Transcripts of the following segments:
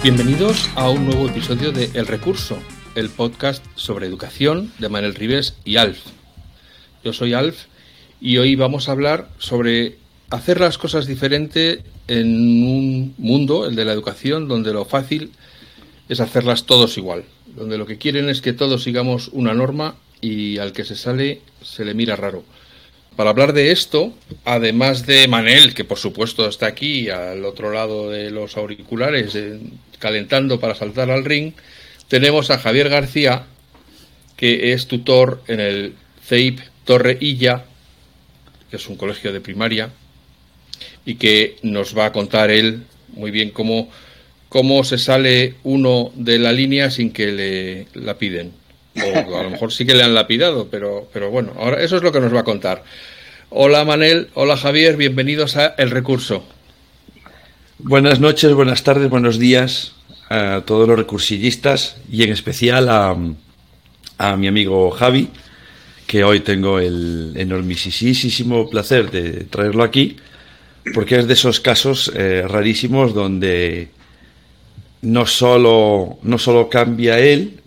Bienvenidos a un nuevo episodio de El Recurso, el podcast sobre educación de Manuel Rives y Alf. Yo soy Alf y hoy vamos a hablar sobre hacer las cosas diferente en un mundo, el de la educación, donde lo fácil es hacerlas todos igual, donde lo que quieren es que todos sigamos una norma y al que se sale se le mira raro. Para hablar de esto, además de Manel, que por supuesto está aquí al otro lado de los auriculares, calentando para saltar al ring, tenemos a Javier García, que es tutor en el CEIP Torre Illa, que es un colegio de primaria, y que nos va a contar él muy bien cómo, cómo se sale uno de la línea sin que le la piden. O a lo mejor sí que le han lapidado, pero, pero bueno, ahora eso es lo que nos va a contar. Hola Manel, hola Javier, bienvenidos a El Recurso. Buenas noches, buenas tardes, buenos días a todos los recursillistas y en especial a, a mi amigo Javi, que hoy tengo el enormisísimo placer de traerlo aquí, porque es de esos casos eh, rarísimos donde no solo, no solo cambia él,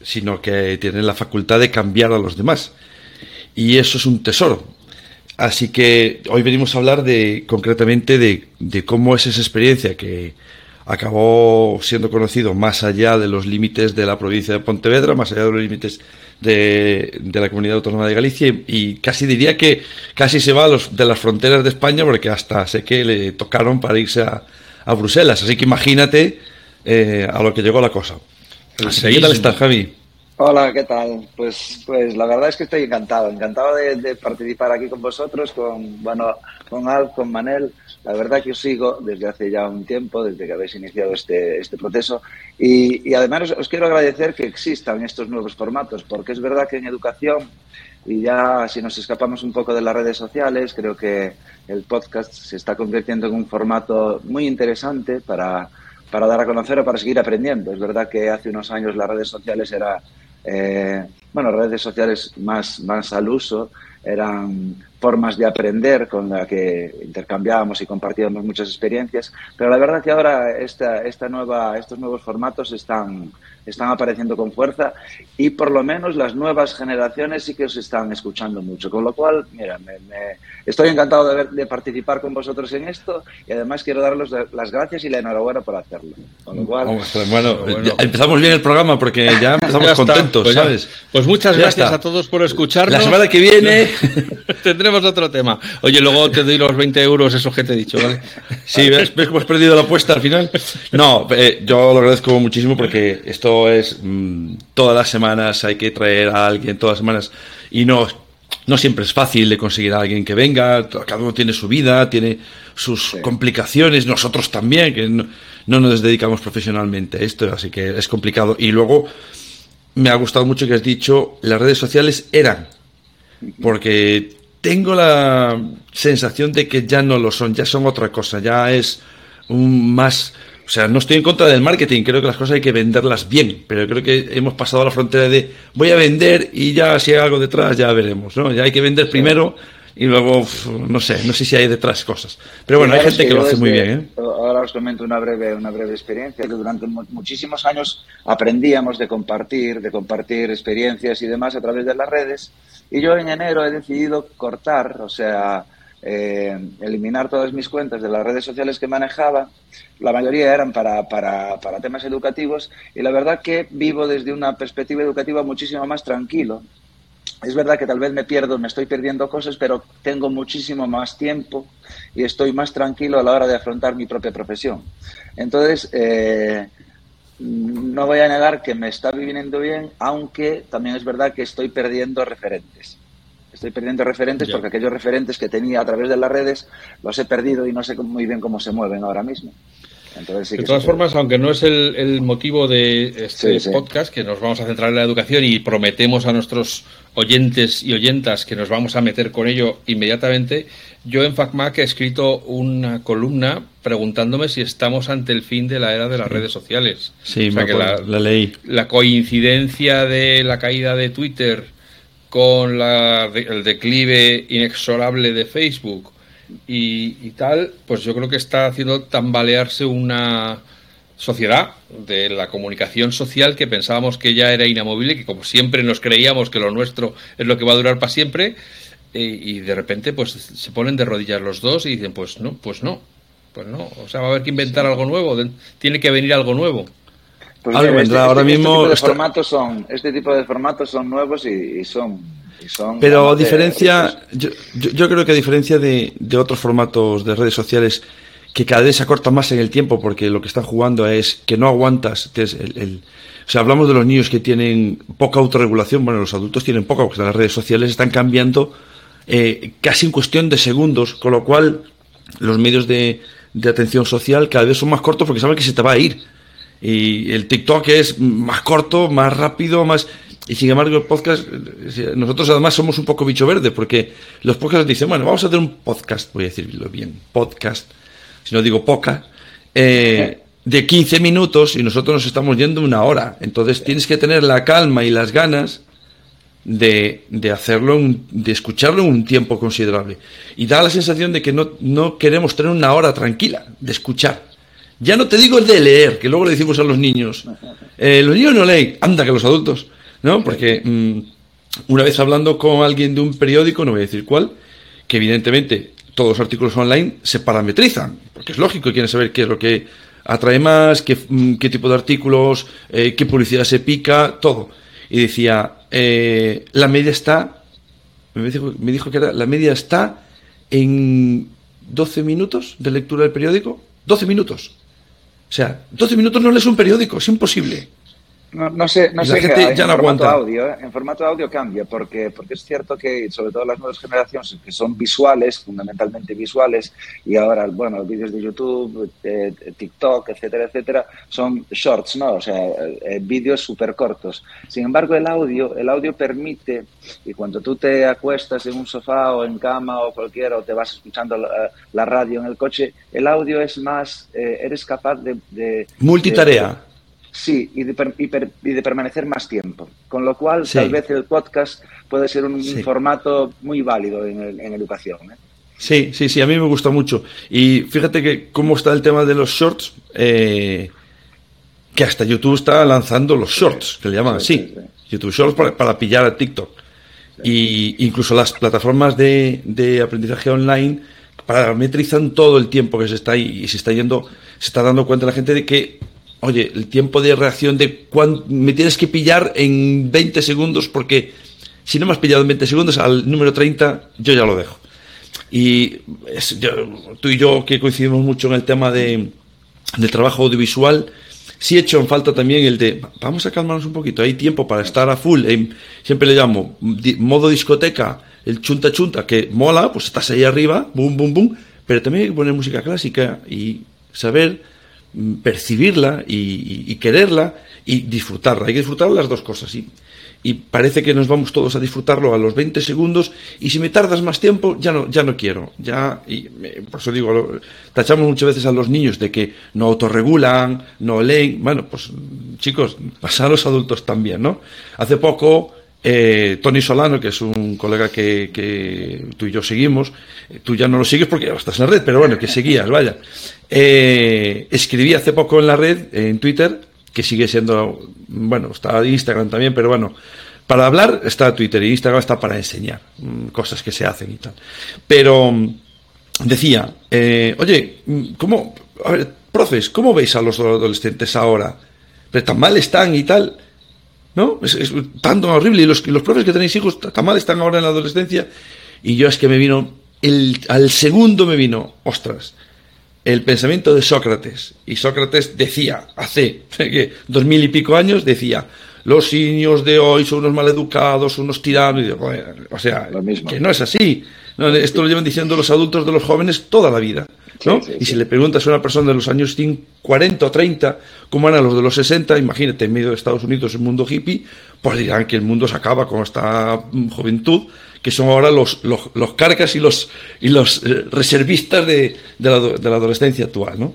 sino que tiene la facultad de cambiar a los demás. Y eso es un tesoro. Así que hoy venimos a hablar de concretamente de, de cómo es esa experiencia que, acabó siendo conocido más allá de los límites de la provincia de Pontevedra, más allá de los límites de, la comunidad autónoma de Galicia y, casi diría que casi se va a los, de las fronteras de España porque hasta sé que le tocaron para irse a, Bruselas. Así que imagínate eh, a lo que llegó la cosa. ¿Qué tal estás, Javi? Hola, ¿qué tal? Pues, pues la verdad es que estoy encantado, encantado de, participar aquí con vosotros, con, bueno, con Alf, con Manel. La verdad que os sigo desde hace ya un tiempo, desde que habéis iniciado este, este proceso. Y, además os, quiero agradecer que existan estos nuevos formatos, porque es verdad que en educación, y ya si nos escapamos un poco de las redes sociales, creo que el podcast se está convirtiendo en un formato muy interesante para, para dar a conocer o para seguir aprendiendo. Es verdad que hace unos años las redes sociales era, eh, bueno, redes sociales más, más al uso, eran formas de aprender con la que intercambiábamos y compartíamos muchas experiencias, pero la verdad que ahora esta, esta nueva, estos nuevos formatos están, están apareciendo con fuerza y por lo menos las nuevas generaciones sí que os están escuchando mucho, con lo cual, mira, me, estoy encantado de, de, participar con vosotros en esto y además quiero daros las gracias y la enhorabuena por hacerlo. Con lo cual, bueno, empezamos bien el programa porque ya empezamos contentos, pues ¿sabes? Pues muchas gracias a todos por escucharnos. La semana que viene tendremos otro tema. Oye, luego te doy los 20 euros, esos que te he dicho, ¿vale? Sí, ¿ves, que hemos perdido la apuesta al final? No, eh, yo lo agradezco muchísimo porque esto es. Mm, todas las semanas hay que traer a alguien, todas las semanas. Y no, no siempre es fácil de conseguir a alguien que venga. Cada uno tiene su vida, tiene sus complicaciones, nosotros también, que no, no nos dedicamos profesionalmente a esto, así que es complicado. Y luego me ha gustado mucho que has dicho, las redes sociales eran, porque tengo la sensación de que ya no lo son, ya son otra cosa, ya es un más... O sea, no estoy en contra del marketing, creo que las cosas hay que venderlas bien, pero creo que hemos pasado a la frontera de voy a vender y ya si hay algo detrás ya veremos, ¿no? Ya hay que vender primero y luego, no sé, no sé si hay detrás cosas. Pero bueno, hay gente que, lo hace muy bien. ¿eh? Ahora os comento una breve, una breve experiencia, que durante muchísimos años aprendíamos de compartir, de compartir experiencias y demás a través de las redes y yo en enero he decidido cortar, o sea, eh, eliminar todas mis cuentas de las redes sociales que manejaba. La mayoría eran para, para, para, temas educativos y la verdad que vivo desde una perspectiva educativa muchísimo más tranquilo. Es verdad que tal vez me pierdo, me estoy perdiendo cosas, pero tengo muchísimo más tiempo y estoy más tranquilo a la hora de afrontar mi propia profesión. Entonces, eh, no voy a negar que me está viviendo bien, aunque también es verdad que estoy perdiendo referentes. Estoy perdiendo referentes porque aquellos referentes que tenía a través de las redes los he perdido y no sé muy bien cómo se mueven ahora mismo. de todas formas, aunque no es el, motivo de este podcast, que nos vamos a centrar en la educación y prometemos a nuestros oyentes y oyentas que nos vamos a meter con ello inmediatamente, yo en FacMac he escrito una columna preguntándome si estamos ante el fin de la era de las redes sociales. Sí, o que la, ley. La coincidencia de la caída de Twitter con el declive inexorable de Facebook y, tal, pues yo creo que está haciendo tambalearse una sociedad de la comunicación social que pensábamos que ya era inamovible, que como siempre nos creíamos que lo nuestro es lo que va a durar para siempre, y, de repente pues se ponen de rodillas los dos y dicen pues no, pues no, pues no, o sea va a haber que inventar algo nuevo, tiene que venir algo nuevo. Pues algo este, ahora este mismo tipo de formatos son, este tipo de formatos son nuevos y, son son pero diferencia yo, yo, creo que a diferencia de, de, otros formatos de redes sociales que cada vez se acorta más en el tiempo porque lo que están jugando es que no aguantas el, el, o sea hablamos de los niños que tienen poca autorregulación bueno los adultos tienen poca porque las redes sociales están cambiando eh, casi en cuestión de segundos, con lo cual los medios de, atención social cada vez son más cortos porque saben que se te va a ir. Y el TikTok es más corto, más rápido, más... Y sin embargo el podcast, eh, nosotros además somos un poco bicho verde porque los podcasts dicen, bueno, vamos a hacer un podcast, voy a decirlo bien, podcast, si no digo poca, eh, de 15 minutos y nosotros nos estamos yendo una hora. Entonces tienes que tener la calma y las ganas de, de hacerlo, de escucharlo en un tiempo considerable. Y da la sensación de que no, no queremos tener una hora tranquila de escuchar. Ya no te digo el de leer, que luego le decimos a los niños. Eh, los niños no leen, anda que los adultos, ¿no? Porque mm, una vez hablando con alguien de un periódico, no voy a decir cuál, que evidentemente todos los artículos online se parametrizan, porque es lógico, quieren saber qué es lo que atrae más, qué, mm, qué tipo de artículos, eh, qué publicidad se pica, todo. Y decía, eh, la media está, me dijo, que era, la media está en 12 minutos de lectura del periódico. 12 minutos. O sea, 12 minutos no lees un periódico, es imposible. No, no sé, no sé en formato audio, ¿eh? en formato audio cambia, porque, porque es cierto que sobre todo las nuevas generaciones que son visuales, fundamentalmente visuales, y ahora, bueno, los vídeos de YouTube, eh, TikTok, etcétera, etcétera, son shorts, ¿no? O sea, eh, vídeos súper cortos. Sin embargo, el audio, el audio permite, y cuando tú te acuestas en un sofá o en cama o cualquiera, o te vas escuchando la, radio en el coche, el audio es más, eres capaz de... Multitarea. Sí, y de, y, de, permanecer más tiempo. Con lo cual, tal vez el podcast puede ser un, formato muy válido en, en educación. ¿eh? Sí, sí, sí, a mí me gusta mucho. Y fíjate que cómo está el tema de los shorts, eh, que hasta YouTube está lanzando los shorts, que le llaman así. YouTube Shorts para, pillar a TikTok. Y incluso las plataformas de, de aprendizaje online parametrizan todo el tiempo que se está y se está yendo, se está dando cuenta la gente de que oye, el tiempo de reacción de cuando me tienes que pillar en 20 segundos porque si no me has pillado en 20 segundos al número 30 yo ya lo dejo. Y tú y yo que coincidimos mucho en el tema de, del trabajo audiovisual, sí he hecho en falta también el de vamos a calmarnos un poquito, hay tiempo para estar a full, siempre le llamo modo discoteca, el chunta chunta, que mola, pues estás ahí arriba, boom, boom, boom, pero también hay que poner música clásica y saber percibirla y, quererla y disfrutarla. Hay que disfrutar las dos cosas. Y, y parece que nos vamos todos a disfrutarlo a los 20 segundos y si me tardas más tiempo ya no, ya no quiero. Ya, y por eso digo, tachamos muchas veces a los niños de que no autorregulan, no leen. Bueno, pues chicos, pasa a los adultos también, ¿no? Hace poco eh, Tony Solano, que es un colega que, que, tú y yo seguimos, eh, tú ya no lo sigues porque ya estás en la red, pero bueno, que seguías, vaya. Eh, escribí hace poco en la red, en Twitter, que sigue siendo, bueno, está Instagram también, pero bueno, para hablar está Twitter y Instagram está para enseñar mm, cosas que se hacen y tal. Pero mm, decía, eh, oye, mm, ¿cómo, a ver, profes, ¿cómo veis a los adolescentes ahora? Pero tan mal están y tal. ¿no? Es, tan horrible. Y los, los profes que tenéis hijos tan mal están ahora en la adolescencia. Y yo es que me vino, el, al segundo me vino, ostras, el pensamiento de Sócrates. Y Sócrates decía, hace dos mil y pico años, decía, los niños de hoy son unos maleducados, unos tiranos. o sea, que no es así. esto lo llevan diciendo los adultos de los jóvenes toda la vida. ¿no? y si le preguntas a una persona de los años 40 o 30 cómo eran los de los 60, imagínate, en medio de Estados Unidos, el mundo hippie, pues dirán que el mundo se acaba con esta juventud, que son ahora los, los, cargas y los, y los eh, reservistas de, de, la, de la adolescencia actual, ¿no?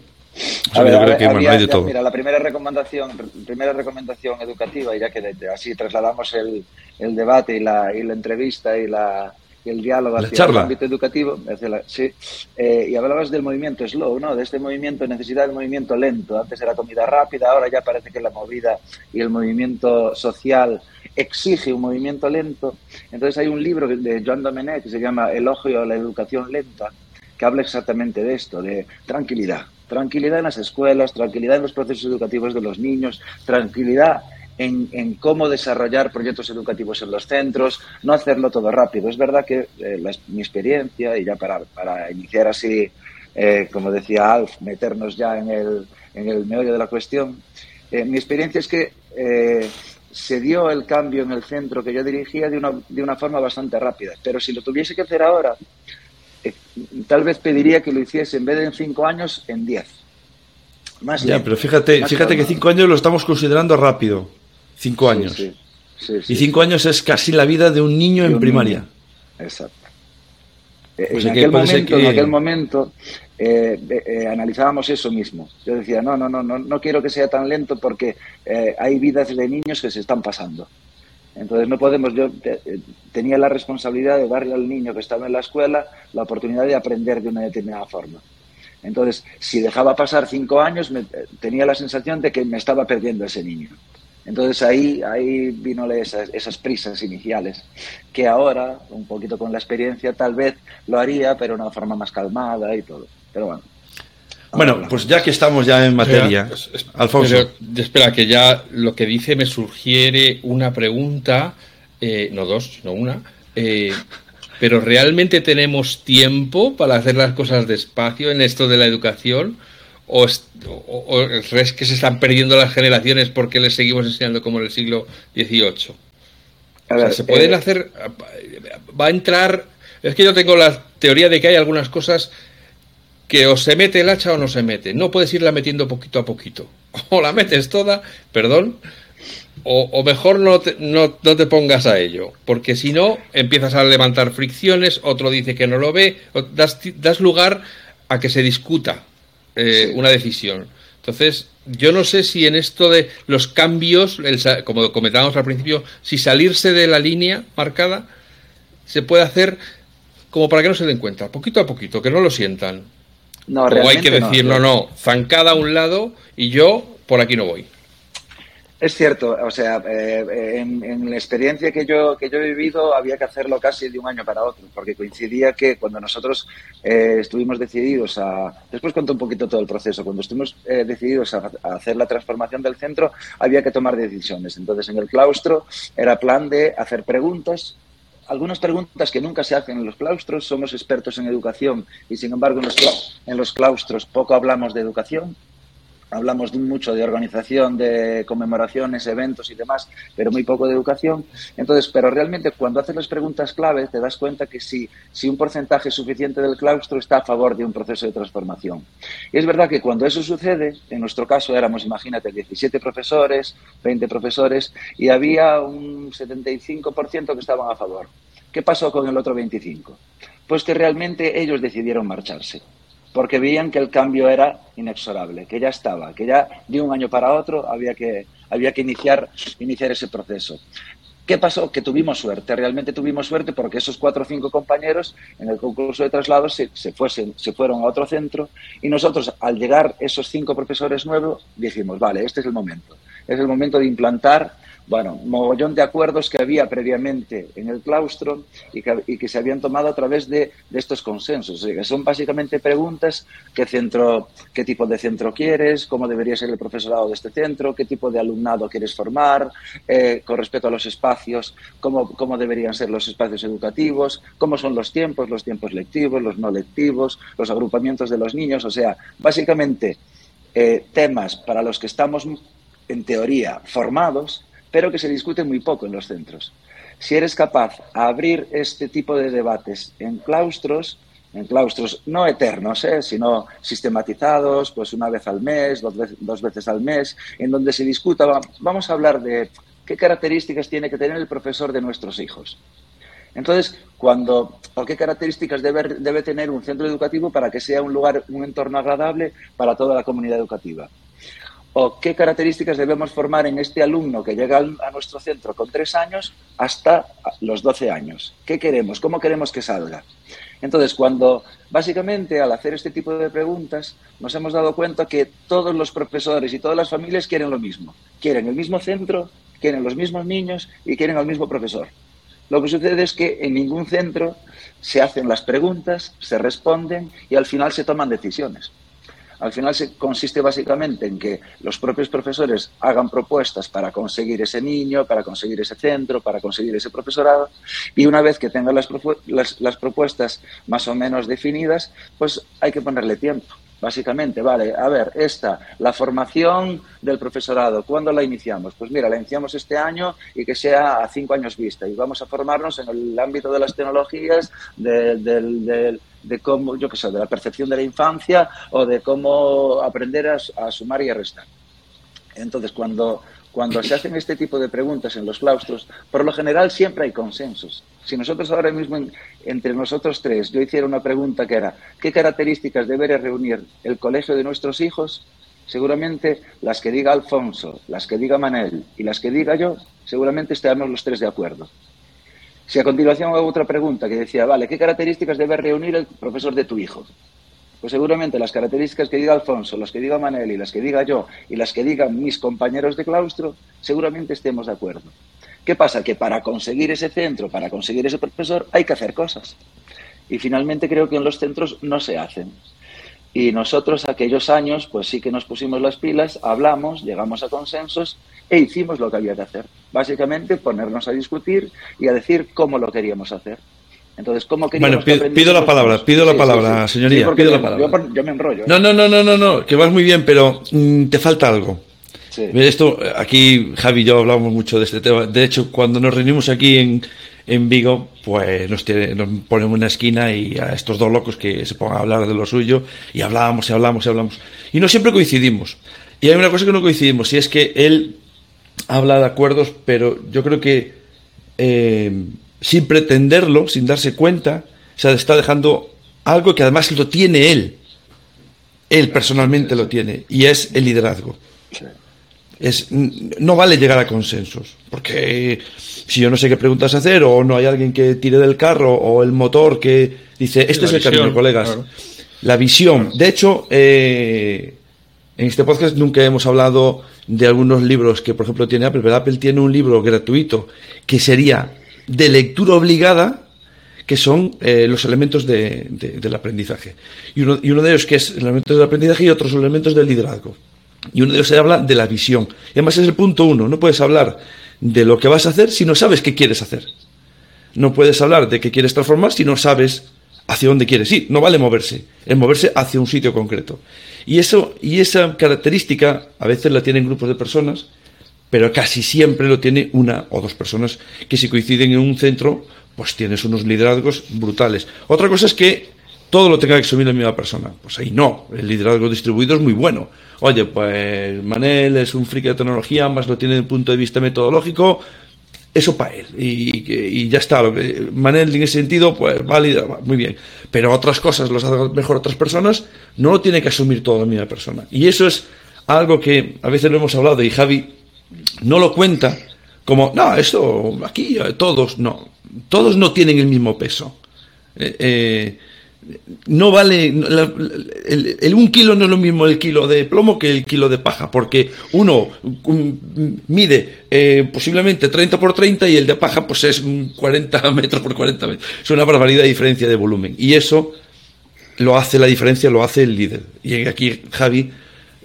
Mira, la primera recomendación, primera recomendación educativa, y ya que así trasladamos el, el debate y la, y la entrevista y la, el diálogo hacia el ámbito educativo. sí, eh, y hablabas del movimiento slow, ¿no? De este movimiento, necesidad de movimiento lento. Antes era comida rápida, ahora ya parece que la movida y el movimiento social exige un movimiento lento. Entonces hay un libro de Joan Domenech que se llama Elogio a la educación lenta, que habla exactamente de esto, de tranquilidad. Tranquilidad en las escuelas, tranquilidad en los procesos educativos de los niños, tranquilidad en, cómo desarrollar proyectos educativos en los centros, no hacerlo todo rápido. Es verdad que eh, mi experiencia, y ya para, para iniciar así, eh, como decía Alf, meternos ya en el, en el meollo de la cuestión, eh, mi experiencia es que se dio el cambio en el centro que yo dirigía de una, de una forma bastante rápida. Pero si lo tuviese que hacer ahora, tal vez pediría que lo hiciese en vez de en cinco años, en diez. Más ya, pero fíjate, fíjate que cinco años lo estamos considerando rápido. Cinco años. y cinco años es casi la vida de un niño en primaria. Exacto. en, aquel momento, en, aquel momento, analizábamos eso mismo. Yo decía, no, no, no, no, no quiero que sea tan lento porque eh, hay vidas de niños que se están pasando. Entonces no podemos, yo eh, tenía la responsabilidad de darle al niño que estaba en la escuela la oportunidad de aprender de una determinada forma. Entonces, si dejaba pasar cinco años, eh, tenía la sensación de que me estaba perdiendo ese niño. Entonces ahí, ahí vino esas, esas, prisas iniciales, que ahora, un poquito con la experiencia, tal vez lo haría, pero de una forma más calmada y todo. Pero bueno. Bueno, pues ya que estamos ya en materia, Alfonso. espera, que ya lo que dice me sugiere una pregunta, eh, no dos, sino una. Eh, pero ¿realmente tenemos tiempo para hacer las cosas despacio en esto de la educación? o, es que se están perdiendo las generaciones porque les seguimos enseñando como en el siglo XVIII. se pueden eh, hacer, va a entrar, es que yo tengo la teoría de que hay algunas cosas que o se mete el hacha o no se mete. No puedes irla metiendo poquito a poquito. O la metes toda, perdón, o, mejor no te, no, te, pongas a ello, porque si no empiezas a levantar fricciones, otro dice que no lo ve, das, das lugar a que se discuta eh, una decisión. Entonces, yo no sé si en esto de los cambios, como comentábamos al principio, si salirse de la línea marcada se puede hacer como para que no se den cuenta, poquito a poquito, que no lo sientan. No, o hay que decir, no, no, zancada a un lado y yo por aquí no voy. Es cierto, o sea, eh, en, la experiencia que yo, que yo he vivido había que hacerlo casi de un año para otro, porque coincidía que cuando nosotros eh, estuvimos decididos a... Después cuento un poquito todo el proceso. Cuando estuvimos eh, decididos a, hacer la transformación del centro, había que tomar decisiones. Entonces, en el claustro era plan de hacer preguntas, algunas preguntas que nunca se hacen en los claustros. Somos expertos en educación y, sin embargo, en los claustros poco hablamos de educación hablamos mucho de organización, de conmemoraciones, eventos y demás, pero muy poco de educación. Entonces, pero realmente cuando haces las preguntas clave te das cuenta que si, si un porcentaje suficiente del claustro está a favor de un proceso de transformación. Y es verdad que cuando eso sucede, en nuestro caso éramos, imagínate, 17 profesores, 20 profesores, y había un 75% que estaban a favor. ¿Qué pasó con el otro 25%? Pues que realmente ellos decidieron marcharse porque veían que el cambio era inexorable, que ya estaba, que ya de un año para otro había que, había que iniciar, iniciar ese proceso. ¿Qué pasó? Que tuvimos suerte, realmente tuvimos suerte porque esos cuatro o cinco compañeros en el concurso de traslados se, se, se fueron a otro centro y nosotros al llegar esos cinco profesores nuevos dijimos, vale, este es el momento, es el momento de implantar bueno, mogollón de acuerdos que había previamente en el claustro y que, se habían tomado a través de, estos consensos. que son básicamente preguntas, ¿qué, centro, qué tipo de centro quieres, cómo debería ser el profesorado de este centro, qué tipo de alumnado quieres formar, eh, con respecto a los espacios, cómo, cómo deberían ser los espacios educativos, cómo son los tiempos, los tiempos lectivos, los no lectivos, los agrupamientos de los niños, o sea, básicamente eh, temas para los que estamos en teoría formados pero que se discute muy poco en los centros. Si eres capaz de abrir este tipo de debates en claustros, en claustros no eternos, ¿eh? sino sistematizados, pues una vez al mes, dos veces, al mes, en donde se discuta, vamos a hablar de qué características tiene que tener el profesor de nuestros hijos. Entonces, cuando, o qué características debe tener un centro educativo para que sea un lugar, un entorno agradable para toda la comunidad educativa o qué características debemos formar en este alumno que llega a nuestro centro con tres años hasta los doce años. ¿Qué queremos? ¿Cómo queremos que salga? Entonces, cuando básicamente al hacer este tipo de preguntas nos hemos dado cuenta que todos los profesores y todas las familias quieren lo mismo. Quieren el mismo centro, quieren los mismos niños y quieren al mismo profesor. Lo que sucede es que en ningún centro se hacen las preguntas, se responden y al final se toman decisiones. Al final se consiste básicamente en que los propios profesores hagan propuestas para conseguir ese niño, para conseguir ese centro, para conseguir ese profesorado, y una vez que tengan las, las propuestas más o menos definidas, pues hay que ponerle tiempo básicamente, vale, a ver, esta, la formación del profesorado, ¿cuándo la iniciamos? Pues mira, la iniciamos este año y que sea a cinco años vista y vamos a formarnos en el ámbito de las tecnologías, de, cómo, yo qué sé, de la percepción de la infancia o de cómo aprender a sumar y a restar. Entonces, cuando cuando se hacen este tipo de preguntas en los claustros, por lo general siempre hay consensos. Si nosotros ahora mismo, entre nosotros tres, yo hiciera una pregunta que era, ¿qué características debería reunir el colegio de nuestros hijos? Seguramente las que diga Alfonso, las que diga Manel y las que diga yo, seguramente estemos los tres de acuerdo. Si a continuación hago otra pregunta que decía, vale, ¿qué características debe reunir el profesor de tu hijo? Pues seguramente las características que diga Alfonso, las que diga Manel y las que diga yo y las que digan mis compañeros de claustro, seguramente estemos de acuerdo. ¿Qué pasa? Que para conseguir ese centro, para conseguir ese profesor, hay que hacer cosas. Y finalmente creo que en los centros no se hacen. Y nosotros aquellos años, pues sí que nos pusimos las pilas, hablamos, llegamos a consensos e hicimos lo que había que hacer. Básicamente ponernos a discutir y a decir cómo lo queríamos hacer. Entonces, ¿cómo Bueno, pido, la palabra, pido la palabra, señoría, pido la palabra. Yo, me enrollo. ¿eh? No, no, no, no, no, no, que vas muy bien, pero mm, te falta algo. Esto, aquí Javi y yo hablamos mucho de este tema. De hecho, cuando nos reunimos aquí en, en Vigo, pues nos, nos ponemos en una esquina y a estos dos locos que se pongan a hablar de lo suyo y hablábamos y hablamos y hablamos. Y no siempre coincidimos. Y hay una cosa que no coincidimos y es que él habla de acuerdos, pero yo creo que eh, sin pretenderlo, sin darse cuenta, se está dejando algo que además lo tiene él. Él personalmente lo tiene y es el liderazgo. Es, no vale llegar a consensos, porque si yo no sé qué preguntas hacer o no hay alguien que tire del carro o el motor que dice, este es el camino, colegas. La visión. De hecho, eh, en este podcast nunca hemos hablado de algunos libros que, por ejemplo, tiene Apple, pero Apple tiene un libro gratuito que sería de lectura obligada que son eh, los elementos de, del aprendizaje. Y uno, y uno, de ellos que es el elemento del aprendizaje y otros elementos del liderazgo. Y uno de ellos se habla de la visión. Y además es el punto uno. No puedes hablar de lo que vas a hacer si no sabes qué quieres hacer. No puedes hablar de qué quieres transformar si no sabes hacia dónde quieres ir. No vale moverse. Es moverse hacia un sitio concreto. Y, eso, y esa característica a veces la tienen grupos de personas pero casi siempre lo tiene una o dos personas que si coinciden en un centro, pues tienes unos liderazgos brutales. Otra cosa es que todo lo tenga que asumir la misma persona. Pues ahí no, el liderazgo distribuido es muy bueno. Oye, pues Manel es un friki de tecnología, más lo tiene desde el punto de vista metodológico, eso para él. Y, ya está. Manel en ese sentido, pues válida, muy bien. Pero otras cosas las hacen mejor otras personas, no lo tiene que asumir toda la misma persona. Y eso es algo que a veces lo hemos hablado y Javi no lo cuenta como, no, esto aquí eh, todos, no, todos no tienen el mismo peso. Eh, eh, no vale, el, un kilo no es lo mismo el kilo de plomo que el kilo de paja, porque uno mide posiblemente 30 por 30 y el de paja pues es 40 metros por 40 metros. Es una barbaridad de diferencia de volumen. Y eso lo hace la diferencia, lo hace el líder. Y aquí Javi,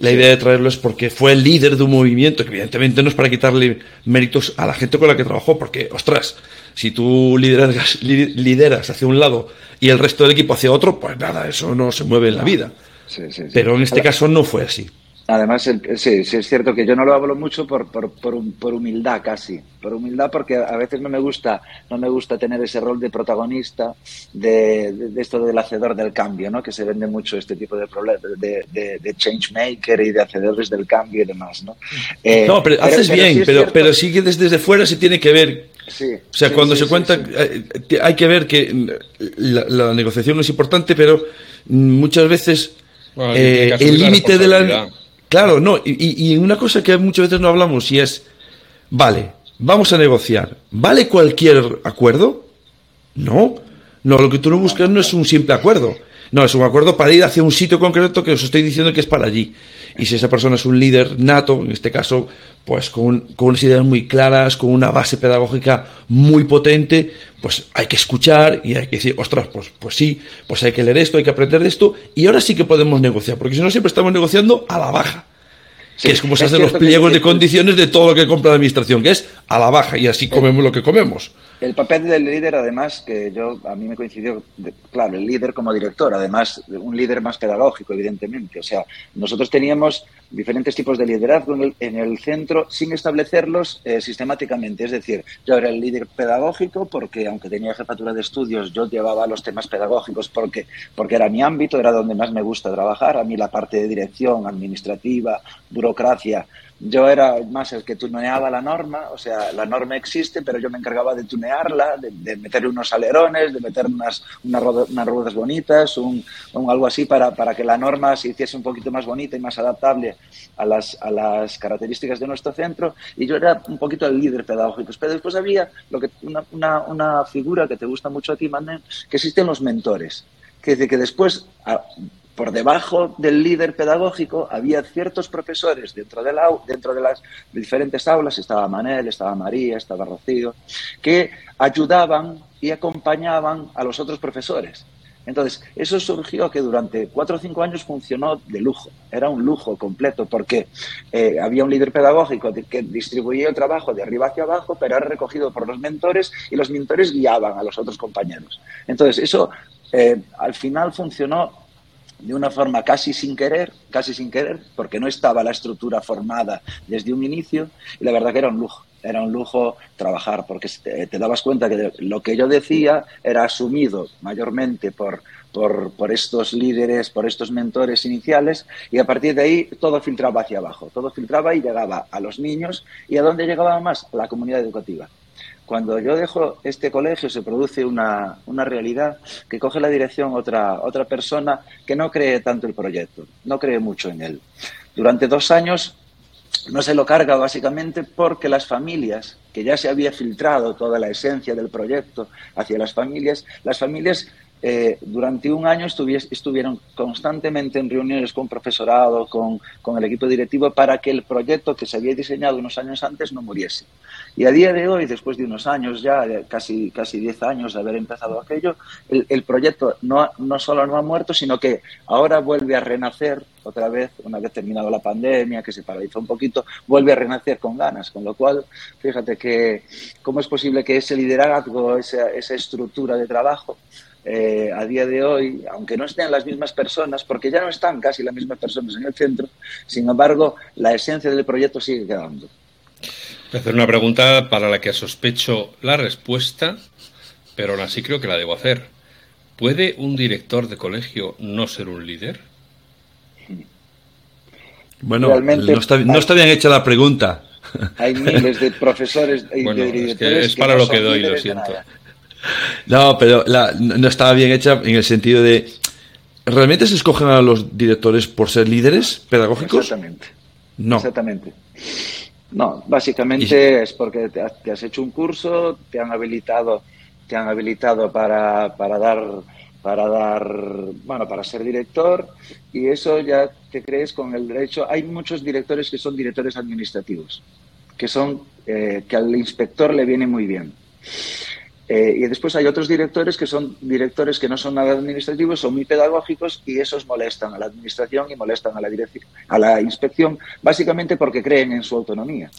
la idea de traerlo es porque fue el líder de un movimiento, que evidentemente no es para quitarle méritos a la gente con la que trabajó, porque, ostras, si tú lideras, lideras hacia un lado y el resto del equipo hacia otro, pues nada, eso no se mueve en la vida. Pero en este caso no fue así. Además, sí, sí es cierto que yo no lo hablo mucho por, por, por, humildad casi, por humildad porque a veces no me gusta, no me gusta tener ese rol de protagonista de, esto del hacedor del cambio, ¿no? Que se vende mucho este tipo de problemas, de, de, change maker y de hacedores del cambio y demás, ¿no? Eh, no, pero, haces bien, pero, pero sí que desde, fuera se tiene que ver. Sí, o sea, cuando se cuenta, eh, hay que ver que la, negociación es importante, pero muchas veces eh, el límite de la Claro, no, y, y, una cosa que muchas veces no hablamos y es, vale, vamos a negociar, ¿vale cualquier acuerdo? No, no, lo que tú no buscas no es un simple acuerdo, no, es un acuerdo para ir hacia un sitio concreto que os estoy diciendo que es para allí. Y si esa persona es un líder nato, en este caso, pues con, con, unas ideas muy claras, con una base pedagógica muy potente, pues hay que escuchar y hay que decir, ostras, pues, pues sí, pues hay que leer esto, hay que aprender esto, y ahora sí que podemos negociar, porque si no siempre estamos negociando a la baja que es como se hacen los pliegos de condiciones de todo lo que compra la administración, que es a la baja y así comemos lo que comemos. El papel del líder, además, que yo a mí me coincidió, claro, el líder como director, además, un líder más pedagógico, evidentemente. O sea, nosotros teníamos diferentes tipos de liderazgo en el, centro sin establecerlos eh, sistemáticamente. Es decir, yo era el líder pedagógico porque, aunque tenía jefatura de estudios, yo llevaba los temas pedagógicos porque, porque era mi ámbito, era donde más me gusta trabajar. A mí la parte de dirección, administrativa, burocracia, yo era más el que tuneaba la norma, o sea, la norma existe, pero yo me encargaba de tunearla, de, de meter unos alerones, de meter unas, unas, ruedas bonitas, un, algo así para, para, que la norma se hiciese un poquito más bonita y más adaptable a las, a las características de nuestro centro. Y yo era un poquito el líder pedagógico. Pero después había lo que, una, una, una figura que te gusta mucho a ti, Manuel, que existen los mentores. Que dice que después, por debajo del líder pedagógico había ciertos profesores dentro de, la, dentro de las diferentes aulas, estaba Manel, estaba María, estaba Rocío, que ayudaban y acompañaban a los otros profesores. Entonces, eso surgió que durante cuatro o cinco años funcionó de lujo, era un lujo completo, porque eh, había un líder pedagógico que distribuía el trabajo de arriba hacia abajo, pero era recogido por los mentores y los mentores guiaban a los otros compañeros. Entonces, eso eh, al final funcionó de una forma casi sin querer, casi sin querer, porque no estaba la estructura formada desde un inicio, y la verdad que era un lujo, era un lujo trabajar, porque te, dabas cuenta que lo que yo decía era asumido mayormente por, por, por, estos líderes, por estos mentores iniciales, y a partir de ahí todo filtraba hacia abajo, todo filtraba y llegaba a los niños, y a dónde llegaba más, a la comunidad educativa. Cuando yo dejo este colegio se produce una, una, realidad que coge la dirección otra, otra persona que no cree tanto el proyecto, no cree mucho en él. Durante dos años no se lo carga básicamente porque las familias, que ya se había filtrado toda la esencia del proyecto hacia las familias, las familias eh, durante un año estuvieron constantemente en reuniones con profesorado, con, con, el equipo directivo, para que el proyecto que se había diseñado unos años antes no muriese. Y a día de hoy, después de unos años ya, casi, casi 10 años de haber empezado aquello, el, el proyecto no, no solo no ha muerto, sino que ahora vuelve a renacer otra vez, una vez terminado la pandemia, que se paralizó un poquito, vuelve a renacer con ganas. Con lo cual, fíjate que cómo es posible que ese liderazgo, esa, esa estructura de trabajo, eh, a día de hoy, aunque no estén las mismas personas, porque ya no están casi las mismas personas en el centro, sin embargo, la esencia del proyecto sigue quedando. Voy a hacer una pregunta para la que sospecho la respuesta, pero aún así creo que la debo hacer. ¿Puede un director de colegio no ser un líder? Bueno, no está, bien hecha la pregunta. Hay miles de profesores y de directores. Es, para lo que doy, lo siento. No, pero no estaba bien hecha en el sentido de. ¿Realmente se escogen a los directores por ser líderes pedagógicos? Exactamente. No. Exactamente. No, básicamente es porque te has, hecho un curso, te han habilitado, te han habilitado para, para dar para dar, bueno, para ser director y eso ya te crees con el derecho. Hay muchos directores que son directores administrativos, que son eh, que al inspector le viene muy bien. Eh, y después hay otros directores que son directores que no son nada administrativos, son muy pedagógicos y esos molestan a la administración y molestan a la, a la inspección, básicamente porque creen en su autonomía.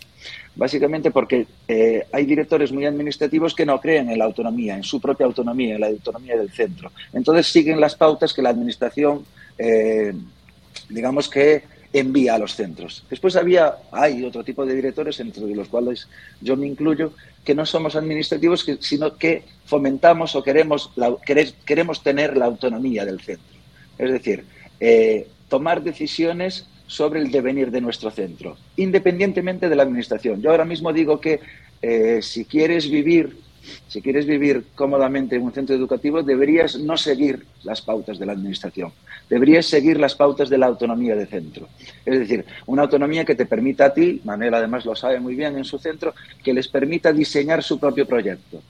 Básicamente porque eh, hay directores muy administrativos que no creen en la autonomía, en su propia autonomía, en la autonomía del centro. Entonces siguen las pautas que la administración, eh, digamos que envía a los centros. Después había, hay otro tipo de directores, entre los cuales yo me incluyo, que no somos administrativos, sino que fomentamos o queremos, queremos tener la autonomía del centro. Es decir, eh, tomar decisiones sobre el devenir de nuestro centro, independientemente de la administración. Yo ahora mismo digo que eh, si quieres vivir si quieres vivir cómodamente en un centro educativo, deberías no seguir las pautas de la Administración, deberías seguir las pautas de la autonomía de centro. Es decir, una autonomía que te permita a ti, Manuel además lo sabe muy bien en su centro, que les permita diseñar su propio proyecto.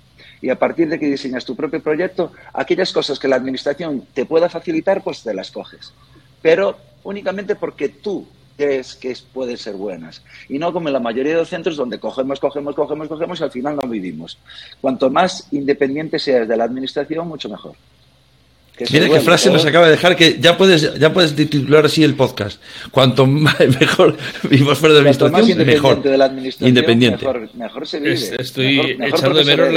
Y a partir de que diseñas tu propio proyecto, aquellas cosas que la Administración te pueda facilitar, pues te las coges. Pero únicamente porque tú crees que pueden ser buenas. Y no como en la mayoría de los centros donde cogemos, cogemos, cogemos, cogemos y al final no vivimos. Cuanto más independiente seas de la administración, mucho mejor. Mira qué frase nos acaba de dejar que ya puedes ya puedes titular así el podcast. Cuanto mejor vivimos fuera de la administración, mejor. De la administración, independiente. Mejor, se vive. estoy echando de menos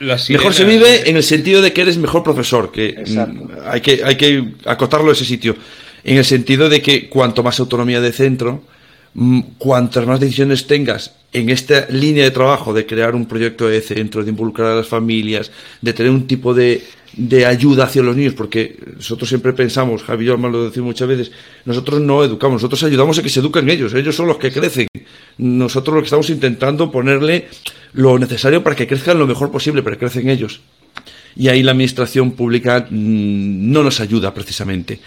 la, Mejor se vive en el sentido de que eres mejor profesor, que mm, hay que hay que acotarlo a ese sitio en el sentido de que cuanto más autonomía de centro, mm, cuantas más decisiones tengas en esta línea de trabajo de crear un proyecto de centro, de involucrar a las familias, de tener un tipo de, de ayuda hacia los niños, porque nosotros siempre pensamos, Javi y lo decimos muchas veces, nosotros no educamos, nosotros ayudamos a que se eduquen ellos, ellos son los que crecen. Nosotros lo que estamos intentando ponerle lo necesario para que crezcan lo mejor posible, para que crecen ellos y ahí la administración pública mm, no nos ayuda precisamente.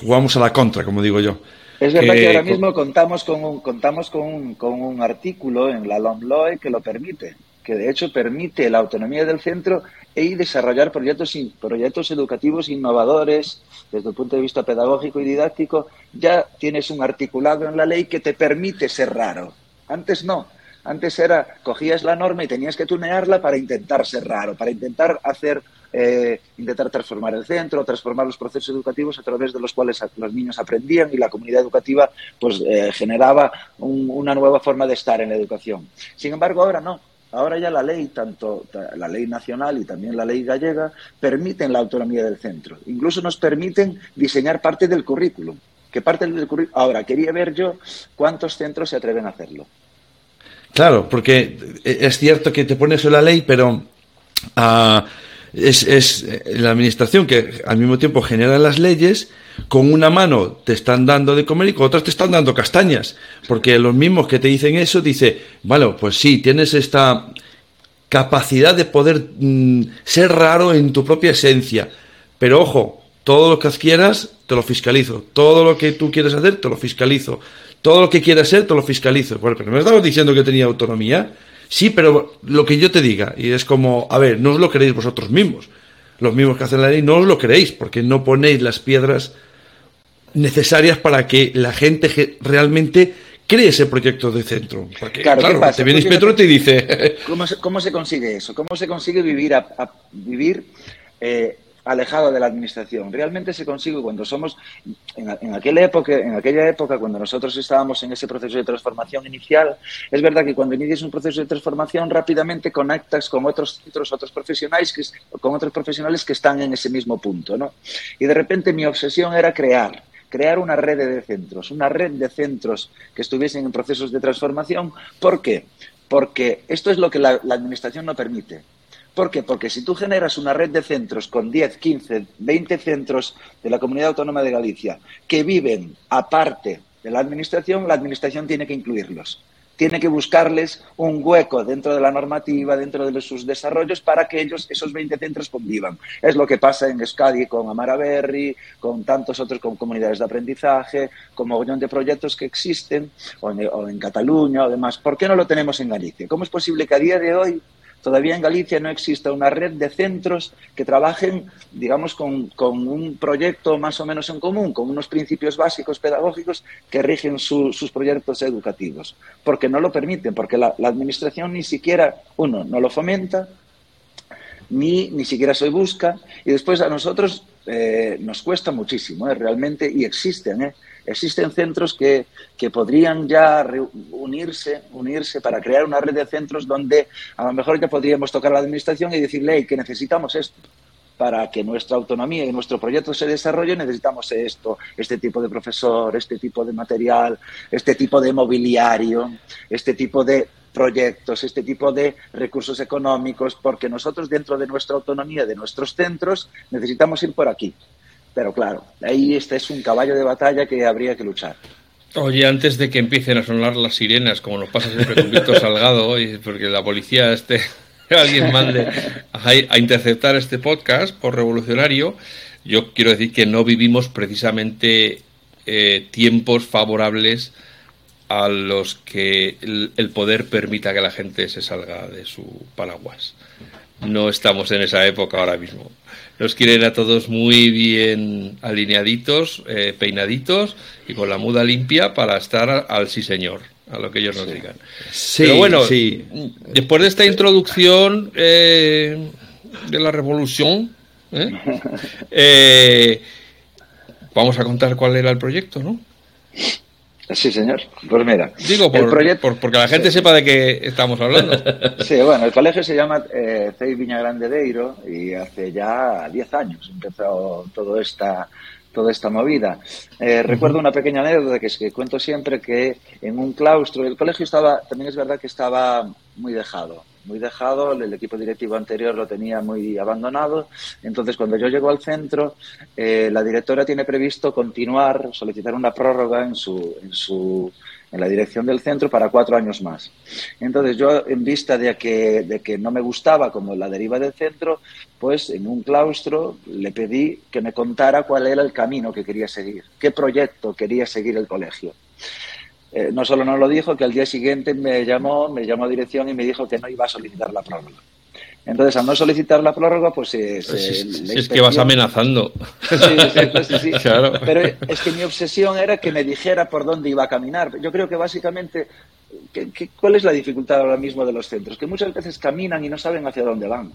Jugamos a la contra, como digo yo. Es verdad que, ahora mismo contamos con un, contamos con un, con un artículo en la LOMLOE que lo permite, que de hecho permite la autonomía del centro y desarrollar proyectos, proyectos educativos innovadores desde el punto de vista pedagógico y didáctico. Ya tienes un articulado en la ley que te permite ser raro. Antes no. Antes era, cogías la norma y tenías que tunearla para intentar ser raro, para intentar hacer, eh, intentar transformar el centro, transformar los procesos educativos a través de los cuales los niños aprendían y la comunidad educativa pues eh, generaba una nueva forma de estar en la educación. Sin embargo, ahora no. Ahora ya la ley, tanto la ley nacional y también la ley gallega, permiten la autonomía del centro. Incluso nos permiten diseñar parte del currículum. Que parte del currículum. Ahora, quería ver yo cuántos centros se atreven a hacerlo. Claro, porque es cierto que te pones en la ley, pero ah, es, es, la administración que al mismo tiempo genera las leyes, con una mano te están dando de comer y con otra te están dando castañas. Porque los mismos que te dicen eso, dice, bueno, pues sí, tienes esta capacidad de poder mm, ser raro en tu propia esencia. Pero ojo, todo lo que adquieras, te lo fiscalizo. Todo lo que tú quieres hacer, te lo fiscalizo todo lo que quieras ser te lo fiscalizo. Bueno, pero me estabas diciendo que tenía autonomía. Sí, pero lo que yo te diga, y es como, a ver, no os lo creéis vosotros mismos. Los mismos que hacen la ley no os lo creéis, porque no ponéis las piedras necesarias para que la gente realmente cree ese proyecto de centro. claro, te viene Petro y te dice... ¿Cómo se, ¿Cómo se consigue eso? ¿Cómo se consigue vivir, a, vivir eh, alejado de la administración. Realmente se consigue cuando somos, en, aquella época, en aquella época, cuando nosotros estábamos en ese proceso de transformación inicial, es verdad que cuando inicias un proceso de transformación rápidamente conectas con otros centros, otros profesionales, que, con otros profesionales que están en ese mismo punto, ¿no? Y de repente mi obsesión era crear, crear una red de centros, una red de centros que estuviesen en procesos de transformación. ¿Por qué? Porque esto es lo que la administración no permite ¿Por qué? Porque si tú generas una red de centros con 10, 15, 20 centros de la Comunidad Autónoma de Galicia que viven aparte de la Administración, la Administración tiene que incluirlos. Tiene que buscarles un hueco dentro de la normativa, dentro de sus desarrollos, para que ellos, esos 20 centros, convivan. Es lo que pasa en Euskadi con Amara Berry, con tantos otros, con comunidades de aprendizaje, con mogollón de proyectos que existen, o en, o en Cataluña o demás. ¿Por qué no lo tenemos en Galicia? ¿Cómo es posible que a día de hoy todavía en Galicia no existe una red de centros que trabajen, digamos, con, un proyecto más o menos en común, con unos principios básicos pedagógicos que rigen sus proyectos educativos, porque no lo permiten, porque la, Administración ni siquiera, uno, no lo fomenta, ni, ni siquiera se busca, y después a nosotros eh, nos cuesta muchísimo, eh, realmente, y existen, eh, existen centros que, que podrían ya unirse, unirse para crear una red de centros donde a lo mejor ya podríamos tocar a la administración y decirle que necesitamos esto para que nuestra autonomía y nuestro proyecto se desarrolle necesitamos esto, este tipo de profesor, este tipo de material, este tipo de mobiliario, este tipo de proyectos, este tipo de recursos económicos, porque nosotros dentro de nuestra autonomía, de nuestros centros, necesitamos ir por aquí. Pero claro, ahí este es un caballo de batalla que habría que luchar. Oye, antes de que empiecen a sonar las sirenas, como nos pasa siempre con Víctor Salgado, porque la policía este alguien mande a, interceptar este podcast por revolucionario, yo quiero decir que no vivimos precisamente eh, tiempos favorables a los que el, poder permita que la gente se salga de su paraguas. No estamos en esa época ahora mismo. Nos quieren a todos muy bien alineaditos, eh, peinaditos y con la muda limpia para estar al sí señor, a lo que ellos nos digan. Sí, Pero bueno, sí. después de esta introducción eh, de la revolución, ¿eh? vamos a contar cuál era el proyecto, ¿no? Sí, señor. Pues mira. Digo, por, el proyecto... porque la gente sepa de qué estamos hablando. Sí, bueno, el colegio se llama eh, CEI Viña Grande Deiro y hace ya 10 años empezó toda esta, toda esta movida. Eh, recuerdo una pequeña anécdota que, es que cuento siempre que en un claustro, el colegio estaba, también es verdad que estaba muy dejado muy dejado, el equipo directivo anterior lo tenía muy abandonado. Entonces, cuando yo llego al centro, eh, la directora tiene previsto continuar, solicitar una prórroga en su, en su en la dirección del centro para cuatro años más. Entonces yo, en vista de que, de que no me gustaba como la deriva del centro, pues en un claustro le pedí que me contara cuál era el camino que quería seguir, qué proyecto quería seguir el colegio. Eh, no solo nos lo dijo, que al día siguiente me llamó, me llamó a dirección y me dijo que no iba a solicitar la prórroga. Entonces, al no solicitar la prórroga, pues... es que vas amenazando. Sí, sí, sí, Pero es que mi obsesión era que me dijera por dónde iba a caminar. Yo creo que básicamente, ¿cuál es la dificultad ahora mismo de los centros? Que muchas veces caminan y no saben hacia dónde van.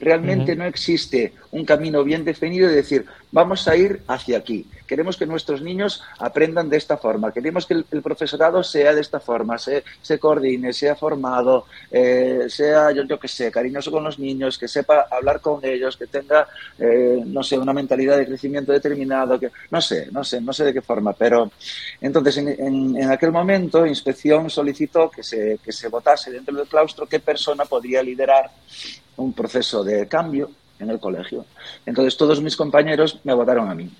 Realmente no existe un camino bien definido de decir, vamos a ir hacia aquí. Queremos que nuestros niños aprendan de esta forma. Queremos que el, profesorado sea de esta forma, se, se coordine, sea formado, eh, sea, yo, yo que sé, cariñoso con los niños, que sepa hablar con ellos, que tenga, eh, no sé, una mentalidad de crecimiento determinado, que no sé, no sé, no sé de qué forma. Pero entonces, en, en, aquel momento, Inspección solicitó que se, que se votase dentro del claustro qué persona podría liderar un proceso de cambio en el colegio. Entonces todos mis compañeros me votaron a mí.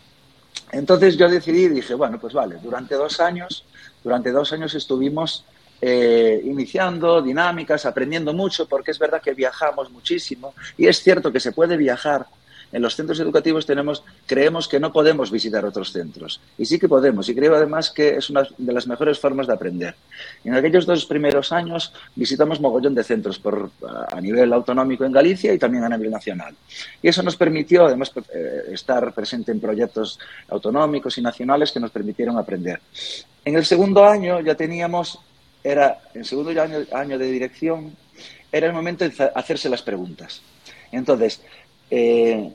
Entonces yo decidí y dije, bueno, pues vale, durante dos años, durante dos años estuvimos eh, iniciando dinámicas, aprendiendo mucho, porque es verdad que viajamos muchísimo y es cierto que se puede viajar en los centros educativos tenemos, creemos que no podemos visitar otros centros. Y sí que podemos. Y creo además que es una de las mejores formas de aprender. En aquellos dos primeros años visitamos mogollón de centros por, a nivel autonómico en Galicia y también a nivel nacional. Y eso nos permitió además eh, estar presente en proyectos autonómicos y nacionales que nos permitieron aprender. En el segundo año ya teníamos, era el segundo año, año de dirección, era el momento de hacerse las preguntas. Entonces, eh,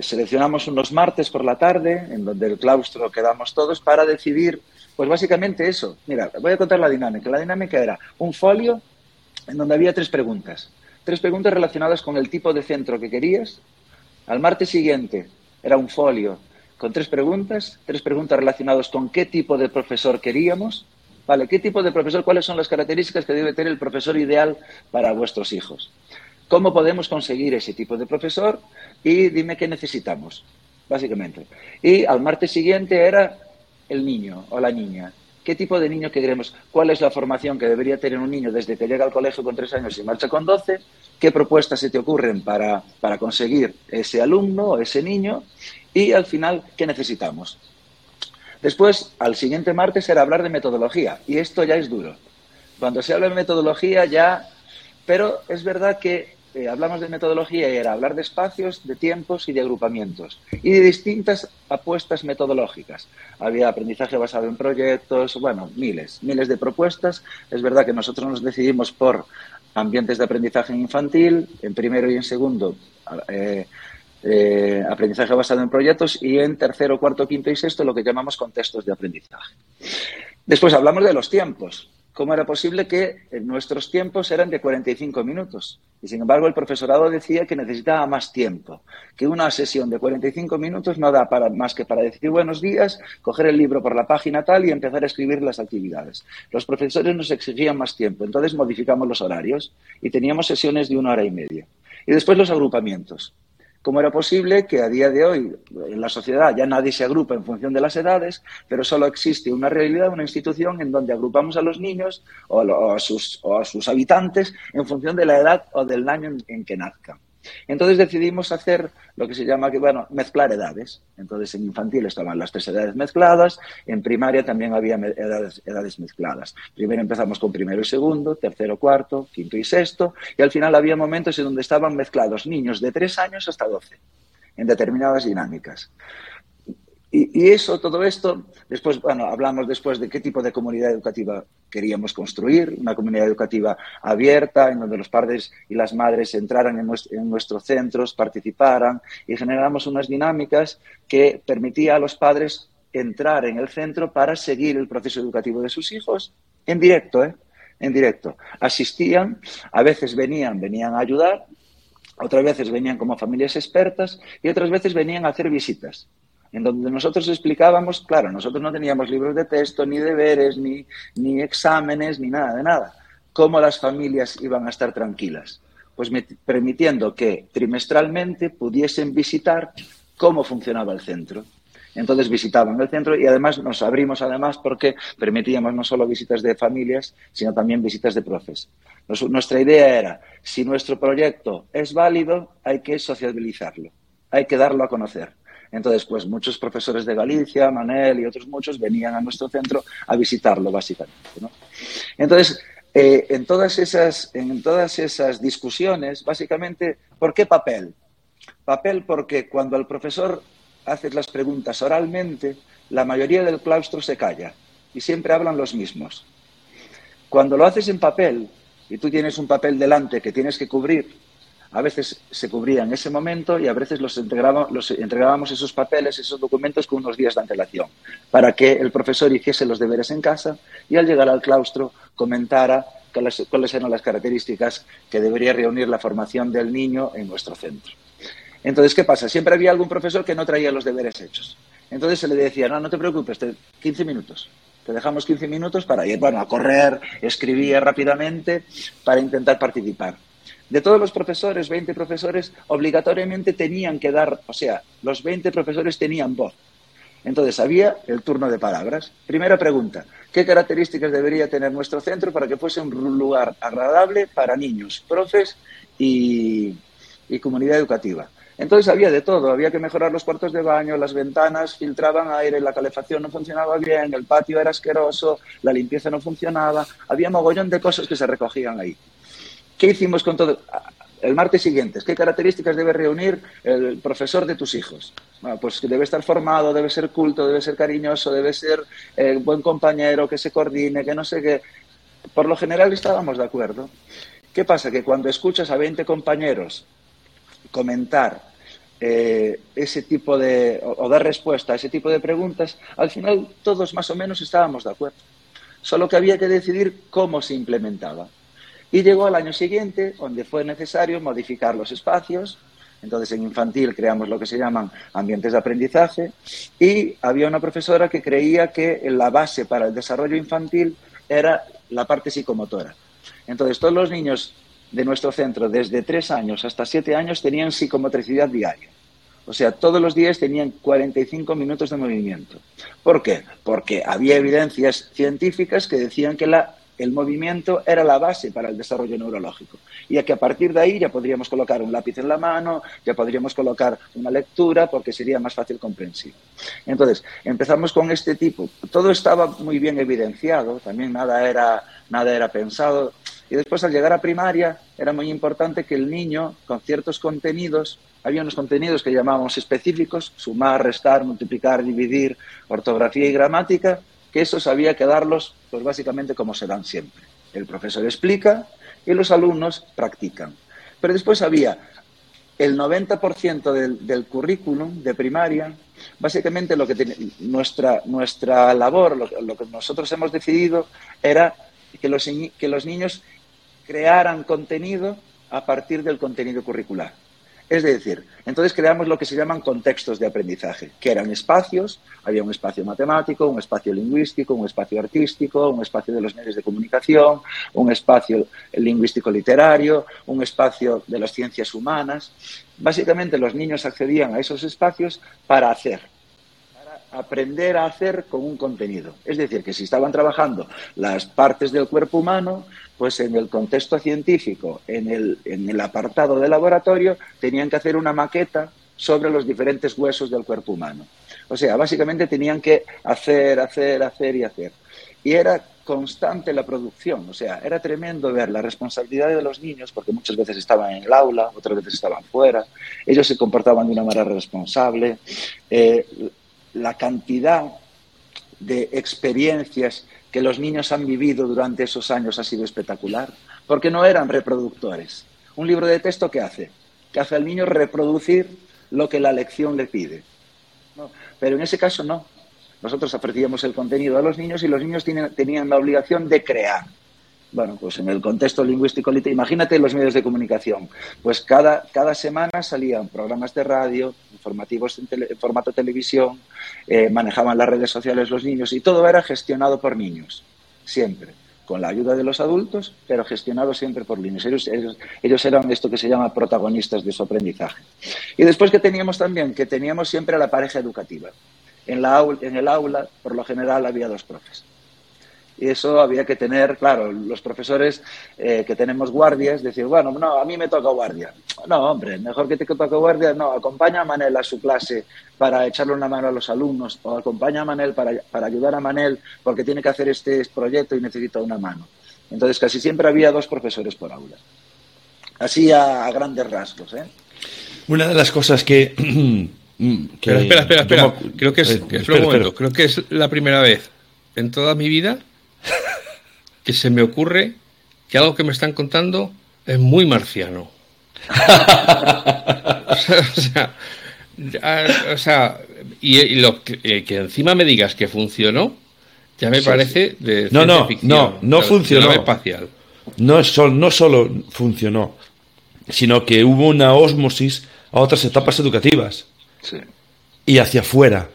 seleccionamos unos martes por la tarde, en donde el claustro quedamos todos para decidir, pues básicamente eso. Mira, voy a contar la dinámica. La dinámica era un folio en donde había tres preguntas. Tres preguntas relacionadas con el tipo de centro que querías. Al martes siguiente era un folio con tres preguntas, tres preguntas relacionadas con qué tipo de profesor queríamos. Vale, ¿qué tipo de profesor? ¿Cuáles son las características que debe tener el profesor ideal para vuestros hijos? ¿Cómo podemos conseguir ese tipo de profesor? Y dime qué necesitamos, básicamente. Y al martes siguiente era el niño o la niña. ¿Qué tipo de niño queremos? ¿Cuál es la formación que debería tener un niño desde que llega al colegio con tres años y marcha con doce? ¿Qué propuestas se te ocurren para, para conseguir ese alumno o ese niño? Y al final, ¿qué necesitamos? Después, al siguiente martes era hablar de metodología. Y esto ya es duro. Cuando se habla de metodología ya... Pero es verdad que eh, hablamos de metodología y era hablar de espacios, de tiempos y de agrupamientos y de distintas apuestas metodológicas. Había aprendizaje basado en proyectos, bueno, miles, miles de propuestas. Es verdad que nosotros nos decidimos por ambientes de aprendizaje infantil, en primero y en segundo, eh, eh, aprendizaje basado en proyectos y en tercero, cuarto, quinto y sexto lo que llamamos contextos de aprendizaje. Después hablamos de los tiempos. ¿Cómo era posible que nuestros tiempos eran de 45 minutos? Y sin embargo, el profesorado decía que necesitaba más tiempo, que una sesión de 45 minutos no da para, más que para decir buenos días, coger el libro por la página tal y empezar a escribir las actividades. Los profesores nos exigían más tiempo, entonces modificamos los horarios y teníamos sesiones de una hora y media. Y después los agrupamientos. ¿Cómo era posible que a día de hoy en la sociedad ya nadie se agrupa en función de las edades, pero solo existe una realidad, una institución en donde agrupamos a los niños o a, sus, o a sus, habitantes en función de la edad o del año en que nazcan? Entonces decidimos hacer lo que se llama, que, bueno, mezclar edades. Entonces en infantil estaban las tres edades mezcladas, en primaria también había edades, edades mezcladas. Primero empezamos con primero y segundo, tercero, cuarto, quinto y sexto, y al final había momentos en donde estaban mezclados niños de tres años hasta doce, en determinadas dinámicas. Y, eso, todo esto, después, bueno, hablamos después de qué tipo de comunidad educativa queríamos construir, una comunidad educativa abierta, en donde los padres y las madres entraran en, nuestros centros, participaran y generamos unas dinámicas que permitía a los padres entrar en el centro para seguir el proceso educativo de sus hijos en directo, ¿eh? En directo. Asistían, a veces venían, venían a ayudar, otras veces venían como familias expertas y otras veces venían a hacer visitas en donde nosotros explicábamos, claro, nosotros no teníamos libros de texto, ni deberes, ni, exámenes, ni nada de nada. ¿Cómo las familias iban a estar tranquilas? Pues permitiendo que trimestralmente pudiesen visitar cómo funcionaba el centro. Entonces visitaban el centro y además nos abrimos además porque permitíamos no solo visitas de familias, sino también visitas de profes. nuestra idea era, si nuestro proyecto es válido, hay que sociabilizarlo, hay que darlo a conocer. Entonces, pues muchos profesores de Galicia, Manel y otros muchos venían a nuestro centro a visitarlo, básicamente. Entonces, eh, en, todas esas, en todas esas discusiones, básicamente, ¿por qué papel? Papel porque cuando el profesor hace las preguntas oralmente, la mayoría del claustro se calla y siempre hablan los mismos. Cuando lo haces en papel y tú tienes un papel delante que tienes que cubrir a veces se cubría en ese momento y a veces los, entregábamos esos papeles, esos documentos con unos días de antelación, para que el profesor hiciese los deberes en casa y al llegar al claustro comentara cuáles eran las características que debería reunir la formación del niño en nuestro centro. Entonces, ¿qué pasa? Siempre había algún profesor que no traía los deberes hechos. Entonces se le decía, no, no te preocupes, 15 minutos. Te dejamos 15 minutos para ir, bueno, a correr, escribir rápidamente para intentar participar. De todos los profesores, 20 profesores, obligatoriamente tenían que dar, o sea, los 20 profesores tenían voz. Entonces había el turno de palabras. Primera pregunta, ¿qué características debería tener nuestro centro para que fuese un lugar agradable para niños, profes y, comunidad educativa? Entonces había de todo, había que mejorar los cuartos de baño, las ventanas filtraban aire, la calefacción no funcionaba bien, el patio era asqueroso, la limpieza no funcionaba, había mogollón de cosas que se recogían ahí. ¿Qué hicimos con todo? El martes siguiente, ¿qué características debe reunir el profesor de tus hijos? Bueno, pues debe estar formado, debe ser culto, debe ser cariñoso, debe ser eh, buen compañero, que se coordine, que no sé qué. Por lo general estábamos de acuerdo. ¿Qué pasa? Que cuando escuchas a 20 compañeros comentar eh, ese tipo de, o dar respuesta a ese tipo de preguntas, al final todos más o menos estábamos de acuerdo. Solo que había que decidir cómo se implementaba. Y llegó al año siguiente, donde fue necesario modificar los espacios. Entonces, en infantil creamos lo que se llaman ambientes de aprendizaje y había una profesora que creía que la base para el desarrollo infantil era la parte psicomotora. Entonces, todos los niños de nuestro centro, desde tres años hasta siete años, tenían psicomotricidad diaria. O sea, todos los días tenían 45 minutos de movimiento. ¿Por qué? Porque había evidencias científicas que decían que la el movimiento era la base para el desarrollo neurológico. Y que a partir de ahí ya podríamos colocar un lápiz en la mano, ya podríamos colocar una lectura, porque sería más fácil comprensible. Entonces, empezamos con este tipo. Todo estaba muy bien evidenciado, también nada era, nada era pensado. Y después, al llegar a primaria, era muy importante que el niño, con ciertos contenidos, había unos contenidos que llamábamos específicos, sumar, restar, multiplicar, dividir, ortografía y gramática, que esos había que darlos, pues básicamente como se dan siempre. El profesor explica y los alumnos practican. Pero después había el 90% del, del currículum de primaria, básicamente lo que nuestra, nuestra labor, lo, lo, que nosotros hemos decidido era que los, que los niños crearan contenido a partir del contenido curricular. Es decir, entonces creamos lo que se llaman contextos de aprendizaje, que eran espacios, había un espacio matemático, un espacio lingüístico, un espacio artístico, un espacio de los medios de comunicación, un espacio lingüístico literario, un espacio de las ciencias humanas. Básicamente los niños accedían a esos espacios para hacer, aprender a hacer con un contenido. Es decir, que si estaban trabajando las partes del cuerpo humano, pues en el contexto científico, en el, en el apartado de laboratorio, tenían que hacer una maqueta sobre los diferentes huesos del cuerpo humano. O sea, básicamente tenían que hacer, hacer, hacer y hacer. Y era constante la producción, o sea, era tremendo ver la responsabilidad de los niños, porque muchas veces estaban en el aula, otras veces estaban fuera, ellos se comportaban de una manera responsable, eh, la cantidad de experiencias que los niños han vivido durante esos años ha sido espectacular, porque no eran reproductores. Un libro de texto, ¿qué hace? Que hace al niño reproducir lo que la lección le pide. Pero en ese caso no. Nosotros ofrecíamos el contenido a los niños y los niños tenían la obligación de crear. Bueno, pues en el contexto lingüístico, imagínate los medios de comunicación. Pues cada, cada semana salían programas de radio, informativos en, tele, formato televisión, eh, manejaban las redes sociales los niños y todo era gestionado por niños, siempre, con la ayuda de los adultos, pero gestionado siempre por niños. Ellos, ellos, ellos eran esto que se llama protagonistas de su aprendizaje. Y después que teníamos también, que teníamos siempre a la pareja educativa. En, la, en el aula, por lo general, había dos profes y eso había que tener, claro, los profesores eh, que tenemos guardias, decir, bueno, no, a mí me toca guardia. No, hombre, mejor que te toque guardia, no, acompaña a Manel a su clase para echarle una mano a los alumnos, o acompaña a Manel para, para ayudar a Manel porque tiene que hacer este proyecto y necesita una mano. Entonces, casi siempre había dos profesores por aula. Así a, a grandes rasgos, ¿eh? Una de las cosas que... que espera, espera, espera. Creo que es, eh, que espera, espera. creo que es la primera vez en toda mi vida que se me ocurre que algo que me están contando es muy marciano. o sea, o sea y, y, lo que, eh, que, encima me digas que funcionó, ya me sí, parece de no, no, ficción, no, no funcionó. espacial. No, no solo funcionó, sino que hubo una osmosis a otras etapas educativas sí. y hacia afuera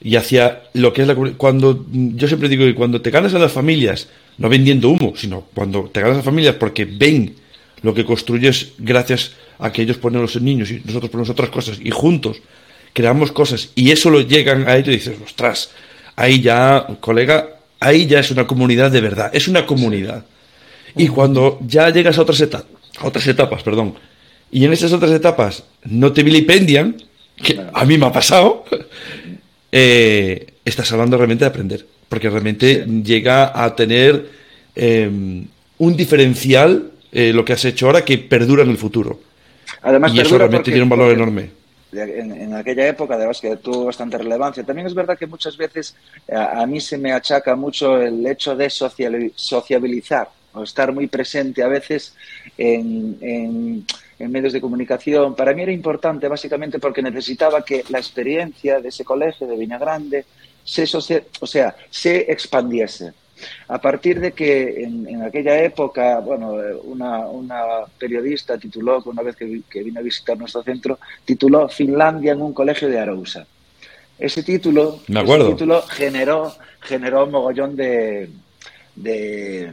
y hacia lo que es la cuando yo siempre digo que cuando te ganas a las familias no vendiendo humo sino cuando te ganas a las familias porque ven lo que construyes gracias a que ellos ponen los niños y nosotros ponemos otras cosas y juntos creamos cosas y eso lo llegan a ellos y dices ostras ahí ya colega ahí ya es una comunidad de verdad es una comunidad y cuando ya llegas a otras etapas a otras etapas perdón y en esas otras etapas no te vilipendian que a mí me ha pasado eh, estás hablando realmente de aprender, porque realmente sí. llega a tener eh, un diferencial eh, lo que has hecho ahora que perdura en el futuro. Además, y eso realmente porque, tiene un valor enorme. En, en, aquella época, además, que tuvo bastante relevancia. También es verdad que muchas veces a, a mí se me achaca mucho el hecho de sociabilizar o estar muy presente a veces en, en, en, medios de comunicación. Para mí era importante básicamente porque necesitaba que la experiencia de ese colegio de Viña Grande se, o sea, se expandiese. A partir de que en, en aquella época, bueno, una, una, periodista tituló, una vez que, que vino a visitar nuestro centro, tituló Finlandia en un colegio de Arousa. Ese título. Ese título generó, generó un mogollón de, de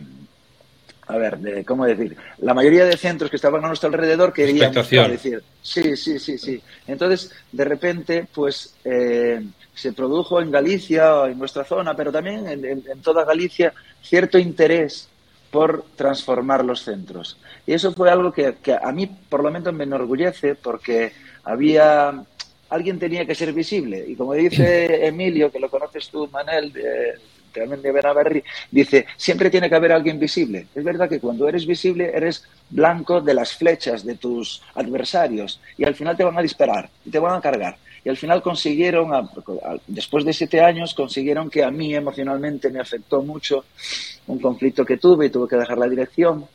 a ver, de, ¿cómo decir? La mayoría de centros que estaban a nuestro alrededor querían decir, sí, sí, sí, sí. Entonces, de repente, pues eh, se produjo en Galicia, en nuestra zona, pero también en, en, en, toda Galicia, cierto interés por transformar los centros. Y eso fue algo que, que a mí, por lo menos, me enorgullece porque había alguien tenía que ser visible. Y como dice Emilio, que lo conoces tú, Manel, de, de Benavarri, dice, siempre tiene que haber alguien visible. Es verdad que cuando eres visible eres blanco de las flechas de tus adversarios y al final te van a disparar y te van a cargar. Y al final consiguieron, después de siete años, consiguieron que a mí emocionalmente me afectó mucho un conflicto que tuve y tuve que dejar la dirección.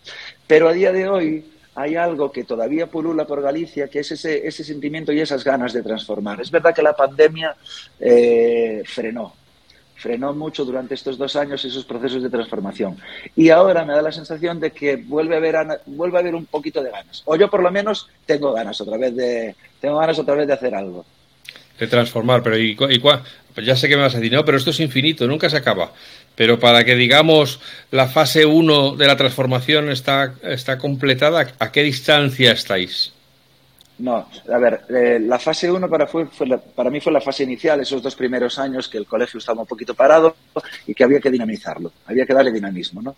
Pero a día de hoy hay algo que todavía pulula por Galicia, que es ese, ese sentimiento y esas ganas de transformar. Es verdad que la pandemia eh, frenó, frenó mucho durante estos dos años esos procesos de transformación. Y ahora me da la sensación de que vuelve a haber, vuelve a haber un poquito de ganas. O yo por lo menos tengo ganas otra vez de, tengo ganas otra vez de hacer algo de transformar, pero y, y pues ya sé que me vas a decir, no, pero esto es infinito, nunca se acaba. Pero para que digamos la fase 1 de la transformación está, está completada, ¿a qué distancia estáis? No, a ver, eh, la fase 1 para, fue, para mí fue la fase inicial, esos dos primeros años que el colegio estaba un poquito parado y que había que dinamizarlo, había que darle dinamismo. ¿no?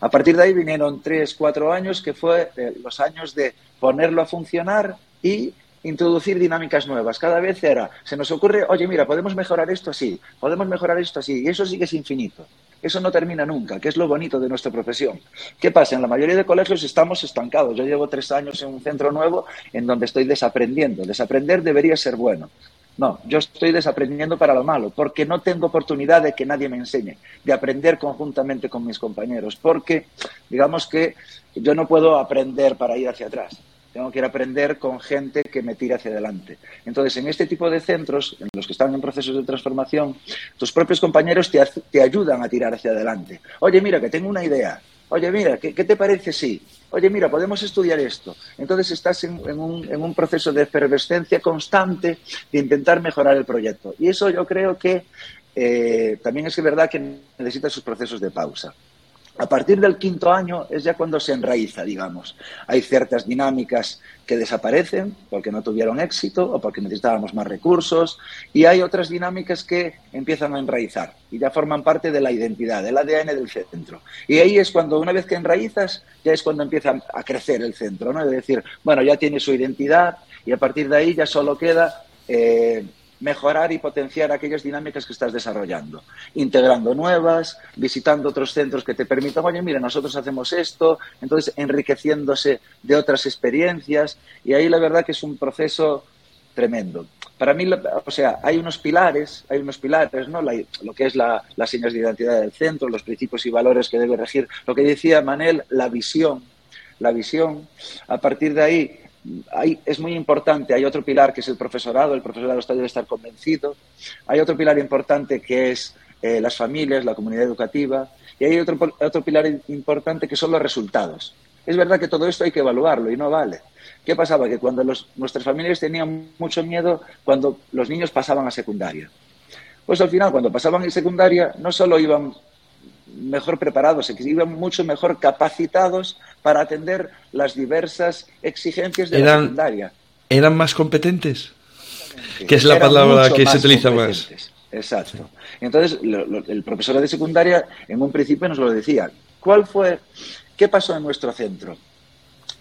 A partir de ahí vinieron tres, cuatro años que fue eh, los años de ponerlo a funcionar y introducir dinámicas nuevas. Cada vez era, se nos ocurre, oye, mira, podemos mejorar esto así, podemos mejorar esto así, y eso sí que es infinito. Eso no termina nunca, que es lo bonito de nuestra profesión. ¿Qué pasa? En la mayoría de colegios estamos estancados. Yo llevo tres años en un centro nuevo en donde estoy desaprendiendo. Desaprender debería ser bueno. No, yo estoy desaprendiendo para lo malo, porque no tengo oportunidad de que nadie me enseñe, de aprender conjuntamente con mis compañeros, porque digamos que yo no puedo aprender para ir hacia atrás tengo que ir a aprender con gente que me tire hacia adelante. Entonces, en este tipo de centros, en los que están en procesos de transformación, tus propios compañeros te, ayudan a tirar hacia adelante. Oye, mira, que tengo una idea. Oye, mira, ¿qué, te parece si? Oye, mira, podemos estudiar esto. Entonces estás en, un, proceso de efervescencia constante de intentar mejorar el proyecto. Y eso yo creo que eh, también es verdad que necesita sus procesos de pausa. A partir del quinto año es ya cuando se enraiza, digamos. Hay ciertas dinámicas que desaparecen porque no tuvieron éxito o porque necesitábamos más recursos y hay otras dinámicas que empiezan a enraizar y ya forman parte de la identidad, del ADN del centro. Y ahí es cuando, una vez que enraizas, ya es cuando empieza a crecer el centro, ¿no? Es decir, bueno, ya tiene su identidad y a partir de ahí ya solo queda eh, mejorar y potenciar aquellas dinámicas que estás desarrollando, integrando nuevas, visitando otros centros que te permitan, oye, mira, nosotros hacemos esto, entonces enriqueciéndose de otras experiencias y ahí la verdad que es un proceso tremendo. Para mí, o sea, hay unos pilares, hay unos pilares, ¿no? lo que es la, las señas de identidad del centro, los principios y valores que debe regir, lo que decía Manel, la visión, la visión. A partir de ahí, es muy importante, hay otro pilar que es el profesorado, el profesorado está debe estar convencido, hay otro pilar importante que es eh, las familias, la comunidad educativa, y hay otro, otro pilar importante que son los resultados. Es verdad que todo esto hay que evaluarlo y no vale. ¿Qué pasaba? Que cuando nuestras familias tenían mucho miedo cuando los niños pasaban a secundaria. Pues al final, cuando pasaban a secundaria, no solo iban mejor preparados, iban mucho mejor capacitados para atender las diversas exigencias de la secundaria. ¿Eran más competentes? Que es la palabra que se utiliza más. Exacto. Entonces, el profesor de secundaria en un principio nos lo decía. ¿Cuál fue, qué pasó en nuestro centro?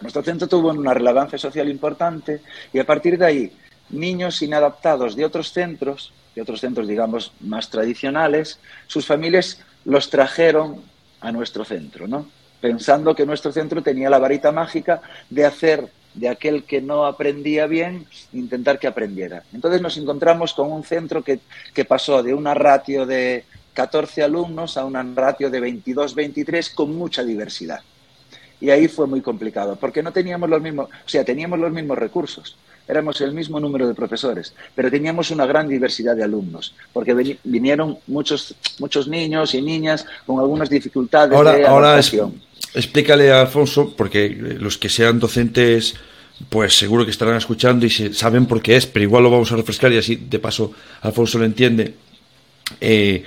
Nuestro centro tuvo una relevancia social importante y a partir de ahí, niños inadaptados de otros centros, de otros centros, digamos, más tradicionales, sus familias los trajeron a nuestro centro, ¿no? Pensando que nuestro centro tenía la varita mágica de hacer de aquel que no aprendía bien, intentar que aprendiera. Entonces nos encontramos con un centro que, que pasó de una ratio de 14 alumnos a una ratio de 22, 23 con mucha diversidad. Y ahí fue muy complicado, porque no teníamos los mismos, o sea, teníamos los mismos recursos, éramos el mismo número de profesores, pero teníamos una gran diversidad de alumnos, porque vinieron muchos, muchos niños y niñas con algunas dificultades ahora, de ahora explícale a Alfonso, porque los que sean docentes, pues seguro que estarán escuchando y saben por qué es, pero igual lo vamos a refrescar y así de paso Alfonso lo entiende. Eh,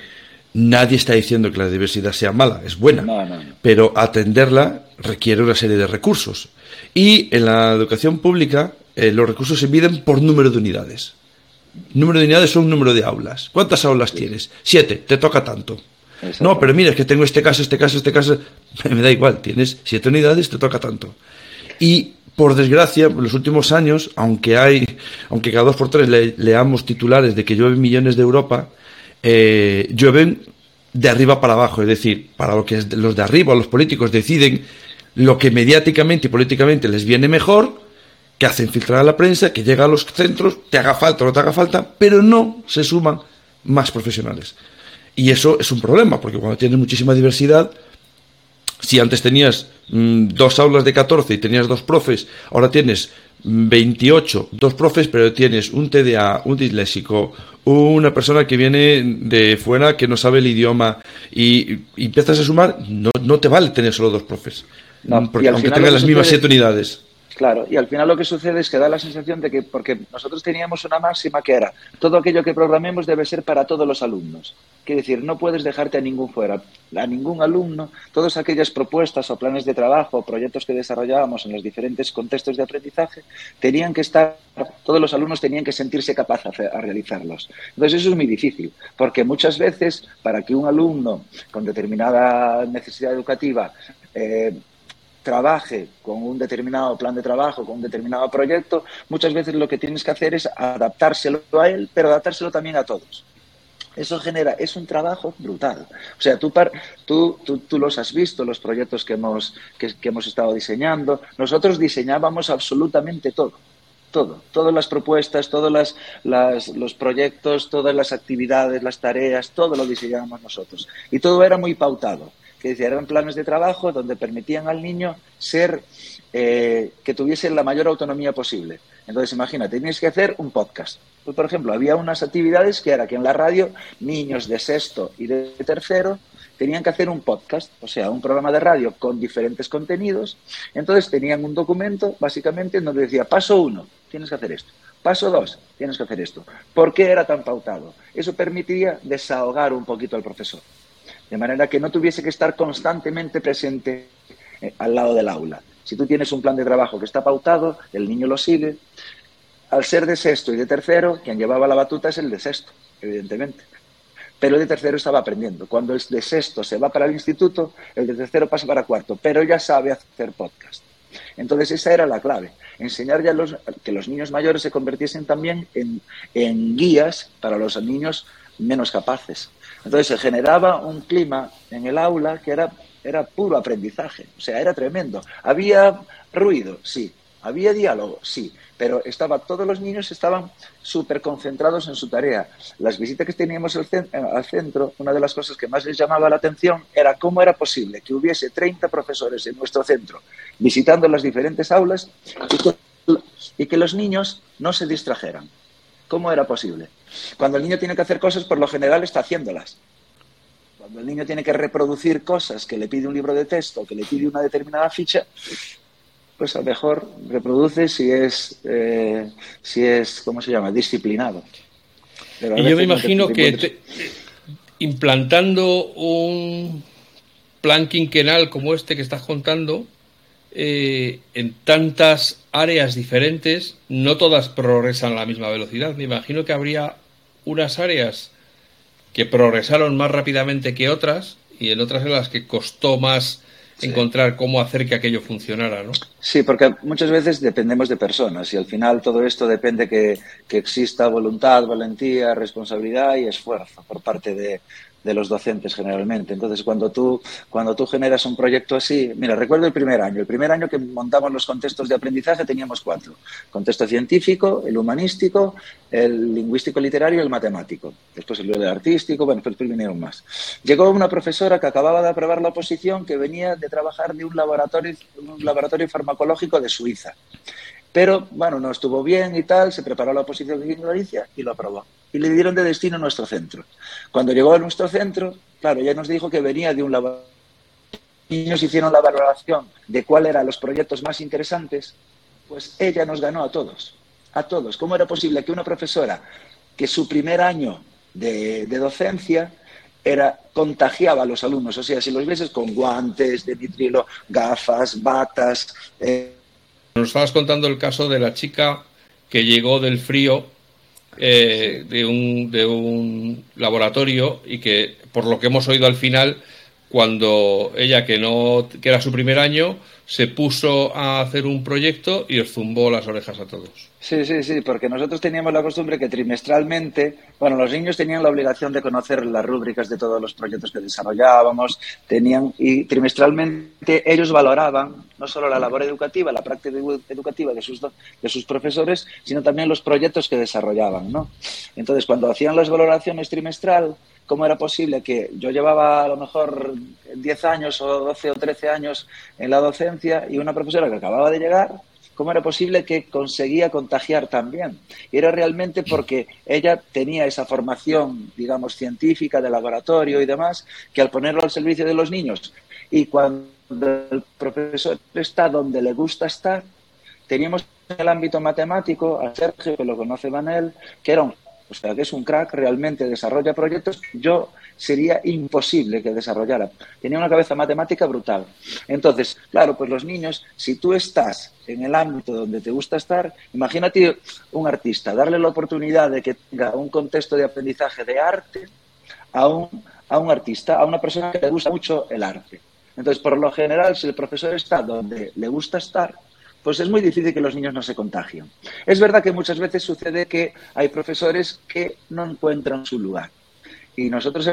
nadie está diciendo que la diversidad sea mala, es buena, pero atenderla requiere una serie de recursos. Y en la educación pública eh, los recursos se miden por número de unidades. Número de unidades son un número de aulas. ¿Cuántas aulas tienes? Siete, te toca tanto. No, pero mira, es que tengo este caso, este caso, este caso. Me da igual, tienes siete unidades, te toca tanto. Y por desgracia, en los últimos años, aunque hay, aunque cada dos por tres leamos titulares de que llueven millones de Europa, eh, llueven de arriba para abajo, es decir, para lo que es los de arriba, los políticos deciden lo que mediáticamente y políticamente les viene mejor, que hacen filtrar a la prensa, que llega a los centros, te haga falta o no te haga falta, pero no se suman más profesionales. Y eso es un problema, porque cuando tienes muchísima diversidad, si antes tenías mm, dos aulas de 14 y tenías dos profes, ahora tienes 28, dos profes, pero tienes un TDA, un disléxico, una persona que viene de fuera que no sabe el idioma y, empiezas a sumar, no, no, te vale tener solo dos profes. porque aunque tengan las mismas siete unidades. Claro, y al final lo que sucede es que da la sensación de que, porque nosotros teníamos una máxima que era, todo aquello que programemos debe ser para todos los alumnos. Quiere decir, no puedes dejarte a ningún fuera, a ningún alumno, todas aquellas propuestas o planes de trabajo o proyectos que desarrollábamos en los diferentes contextos de aprendizaje, tenían que estar, todos los alumnos tenían que sentirse capaces a realizarlos. Entonces eso es muy difícil, porque muchas veces para que un alumno con determinada necesidad educativa eh, trabaje con un determinado plan de trabajo, con un determinado proyecto, muchas veces lo que tienes que hacer es adaptárselo a él, pero adaptárselo también a todos. Eso genera, es un trabajo brutal. O sea, tú, tú, tú, los has visto, los proyectos que hemos, que, hemos estado diseñando. Nosotros diseñábamos absolutamente todo todo, todas las propuestas, todos las, los proyectos, todas las actividades, las tareas, todo lo diseñábamos nosotros. Y todo era muy pautado que eran planes de trabajo donde permitían al niño ser, eh, que tuviese la mayor autonomía posible. Entonces, imagínate, tenías que hacer un podcast. Pues, por ejemplo, había unas actividades que era que en la radio niños de sexto y de tercero tenían que hacer un podcast, o sea, un programa de radio con diferentes contenidos. Entonces tenían un documento, básicamente, en donde decía, paso uno, tienes que hacer esto. Paso dos, tienes que hacer esto. ¿Por qué era tan pautado? Eso permitía desahogar un poquito al profesor de manera que no tuviese que estar constantemente presente eh, al lado del aula. Si tú tienes un plan de trabajo que está pautado, el niño lo sigue. Al ser de sexto y de tercero, quien llevaba la batuta es el de sexto, evidentemente. Pero el de tercero estaba aprendiendo. Cuando el de sexto se va para el instituto, el de tercero pasa para cuarto, pero ya sabe hacer podcast. Entonces esa era la clave, enseñar ya los, que los niños mayores se convirtiesen también en, en guías para los niños menos capaces. Entonces se generaba un clima en el aula que era, era puro aprendizaje, o sea, era tremendo. Había ruido, sí, había diálogo, sí, pero estaba, todos los niños estaban súper concentrados en su tarea. Las visitas que teníamos al, centro, una de las cosas que más les llamaba la atención era cómo era posible que hubiese 30 profesores en nuestro centro visitando las diferentes aulas y que los niños no se distrajeran. ¿Cómo era posible? Cuando el niño tiene que hacer cosas, por lo general está haciéndolas. Cuando el niño tiene que reproducir cosas que le pide un libro de texto, que le pide una determinada ficha, pues a lo mejor reproduce si es, eh, si es ¿cómo se llama?, disciplinado. y yo me imagino que implantando un plan quinquenal como este que estás contando, eh, en tantas áreas diferentes, no todas progresan a la misma velocidad. Me imagino que habría unas áreas que progresaron más rápidamente que otras y en otras en las que costó más encontrar cómo hacer que aquello funcionara, ¿no? Sí, porque muchas veces dependemos de personas y al final todo esto depende que, que exista voluntad, valentía, responsabilidad y esfuerzo por parte de, de los docentes generalmente. Entonces, cuando tú, cuando tú generas un proyecto así, mira, recuerdo el primer año. El primer año que montamos los contextos de aprendizaje teníamos cuatro. Contexto científico, el humanístico, el lingüístico literario y el matemático. Después el artístico, bueno, después vinieron más. Llegó una profesora que acababa de aprobar la oposición que venía de trabajar de un laboratorio, un laboratorio farmacológico de Suiza. Pero, bueno, no estuvo bien y tal, se preparó la oposición de Galicia y lo aprobó. Y le dieron de destino nuestro centro. Cuando llegó a nuestro centro, claro, ya nos dijo que venía de un laboratorio. Niños hicieron la valoración de cuáles eran los proyectos más interesantes, pues ella nos ganó a todos. A todos. ¿Cómo era posible que una profesora que su primer año de, docencia era contagiaba a los alumnos. O sea, si los ves con guantes de nitrilo, gafas, batas. Eh, nos estabas contando el caso de la chica que llegó del frío eh, de, un, de un laboratorio y que, por lo que hemos oído al final, cuando ella, que no que era su primer año, se puso a hacer un proyecto y os zumbó las orejas a todos. Sí, sí, sí, porque nosotros teníamos la costumbre que trimestralmente, bueno, los niños tenían la obligación de conocer las rúbricas de todos los proyectos que desarrollábamos, tenían y trimestralmente ellos valoraban no solo la labor educativa, la práctica educativa de sus de sus profesores, sino también los proyectos que desarrollaban, ¿no? Entonces, cuando hacían las valoraciones trimestral, cómo era posible que yo llevaba a lo mejor 10 años o 12 o 13 años en la docencia y una profesora que acababa de llegar, cómo era posible que conseguía contagiar también. Y era realmente porque ella tenía esa formación, digamos, científica, de laboratorio y demás, que al ponerlo al servicio de los niños y cuando el profesor está donde le gusta estar, teníamos en el ámbito matemático a Sergio, que lo conoce Manel, que era un o sea, que es un crack, realmente desarrolla proyectos, yo sería imposible que desarrollara. Tenía una cabeza matemática brutal. Entonces, claro, pues los niños, si tú estás en el ámbito donde te gusta estar, imagínate un artista, darle la oportunidad de que tenga un contexto de aprendizaje de arte a un, a un artista, a una persona que le gusta mucho el arte. Entonces, por lo general, si el profesor está donde le gusta estar, pues es muy difícil que los niños no se contagien. Es verdad que muchas veces sucede que hay profesores que no encuentran su lugar. Y nosotros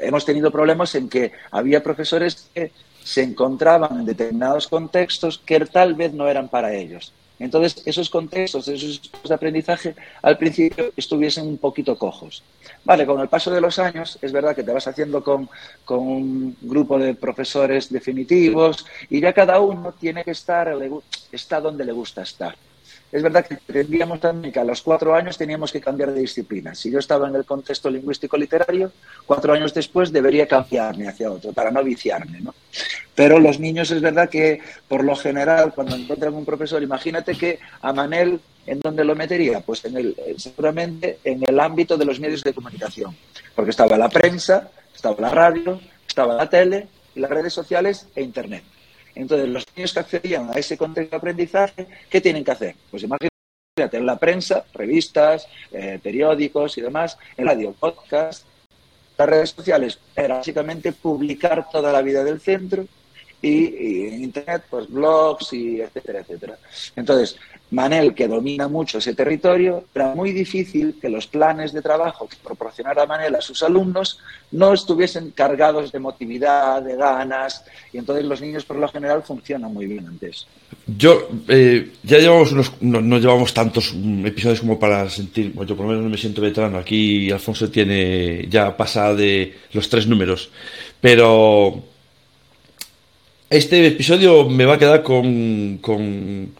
hemos tenido problemas en que había profesores que se encontraban en determinados contextos que tal vez no eran para ellos. Entonces, esos contextos, esos de aprendizaje, al principio estuviesen un poquito cojos. Vale, con el paso de los años, es verdad que te vas haciendo con, un grupo de profesores definitivos y ya cada uno tiene que estar, está donde le gusta estar. Es verdad que tendríamos también que a los cuatro años teníamos que cambiar de disciplina. Si yo estaba en el contexto lingüístico literario, cuatro años después debería cambiarme hacia otro para no viciarme, ¿no? Pero los niños es verdad que por lo general cuando encuentran un profesor, imagínate que a Manel ¿En dónde lo metería? Pues en el, seguramente en el ámbito de los medios de comunicación, porque estaba la prensa, estaba la radio, estaba la tele, las redes sociales e Internet. Entonces, los niños que accedían a ese contexto de aprendizaje, ¿qué tienen que hacer? Pues imagínate en la prensa, revistas, eh, periódicos y demás, en radio, podcast, las redes sociales, era básicamente publicar toda la vida del centro y, en Internet, pues blogs y etcétera, etcétera. Entonces, Manel, que domina mucho ese territorio, era muy difícil que los planes de trabajo que proporcionara Manel a sus alumnos no estuviesen cargados de motividad, de ganas, y entonces los niños por lo general funcionan muy bien antes. Yo, eh, ya llevamos unos, no, llevamos tantos episodios como para sentir, yo por lo menos no me siento veterano, aquí Alfonso tiene, ya pasa de los tres números, pero este episodio me va a quedar con, con,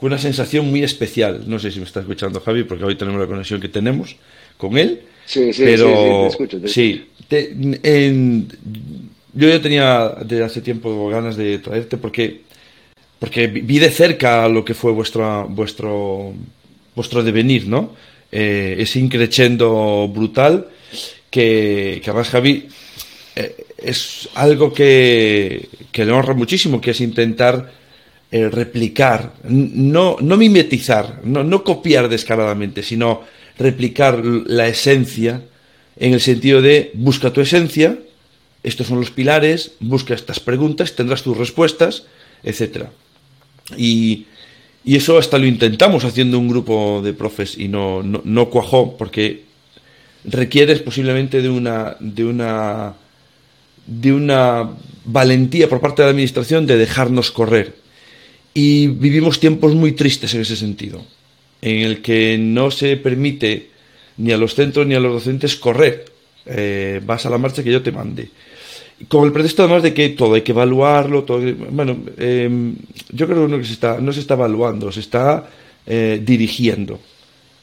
una sensación muy especial. No sé si me está escuchando Javi, porque hoy tenemos la conexión que tenemos con él. Sí, sí, pero, sí, te escucho. sí, yo ya tenía desde hace tiempo ganas de traerte porque, porque vi de cerca lo que fue vuestro, vuestro, vuestro devenir, ¿no? Eh, ese increchendo brutal que, que además Javi eh, es algo que, que, le honra muchísimo, que es intentar eh, replicar, no, no mimetizar, no, no copiar descaradamente, sino replicar la esencia en el sentido de busca tu esencia, estos son los pilares, busca estas preguntas, tendrás tus respuestas, etc. Y, y eso hasta lo intentamos haciendo un grupo de profes y no, no, no cuajó porque requieres posiblemente de una, de una de una valentía por parte de la Administración de dejarnos correr. Y vivimos tiempos muy tristes en ese sentido, en el que no se permite ni a los centros ni a los docentes correr. Eh, vas a la marcha que yo te mande. Con el pretexto además de que todo hay que evaluarlo, todo, bueno, em, yo creo que no se está, no se está evaluando, se está eh, dirigiendo.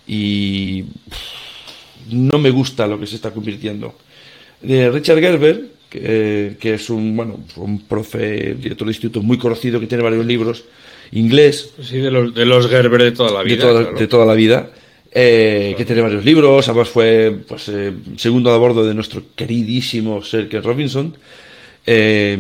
Y no me gusta lo que se está convirtiendo. de Richard Gerber, que, es un, bueno, un profe, director de instituto muy conocido que tiene varios libros, inglés. Sí, de los, de los Gerber de toda la vida. De toda, la vida. Eh, que tiene varios libros, además fue pues, eh, segundo a bordo de nuestro queridísimo Sir Ken Robinson. Eh,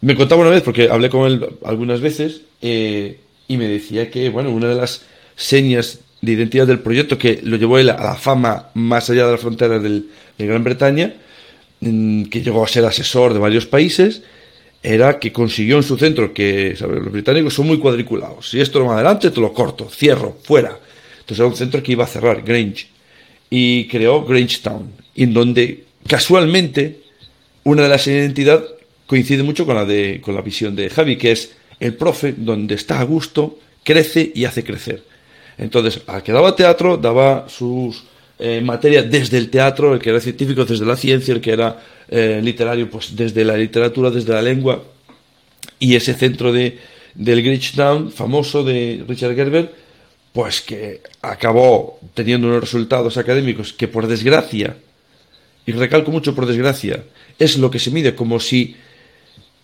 me contaba una vez, porque hablé con él algunas veces, y me decía que bueno, una de las señas de identidad del proyecto que lo llevó él a la fama más allá de las fronteras del, de Gran Bretaña que llegó a ser asesor de varios países, era que consiguió en su centro, que los británicos son muy cuadriculados, si esto no va adelante, te lo corto, cierro, fuera. Entonces era un centro que iba a cerrar, Grange, y creó Grangetown, en donde casualmente una de las identidades coincide mucho con la, de, con la visión de Javi, que es el profe donde está a gusto, crece y hace crecer. Entonces, al que daba teatro, daba sus eh, materias desde el teatro, el que era científico desde la ciencia, el que era eh, literario, pues desde la literatura, desde la lengua. Y ese centro de, del Grinchtown, famoso de Richard Gerber, pues que acabó teniendo unos resultados académicos que por desgracia, y recalco mucho por desgracia, es lo que se mide como si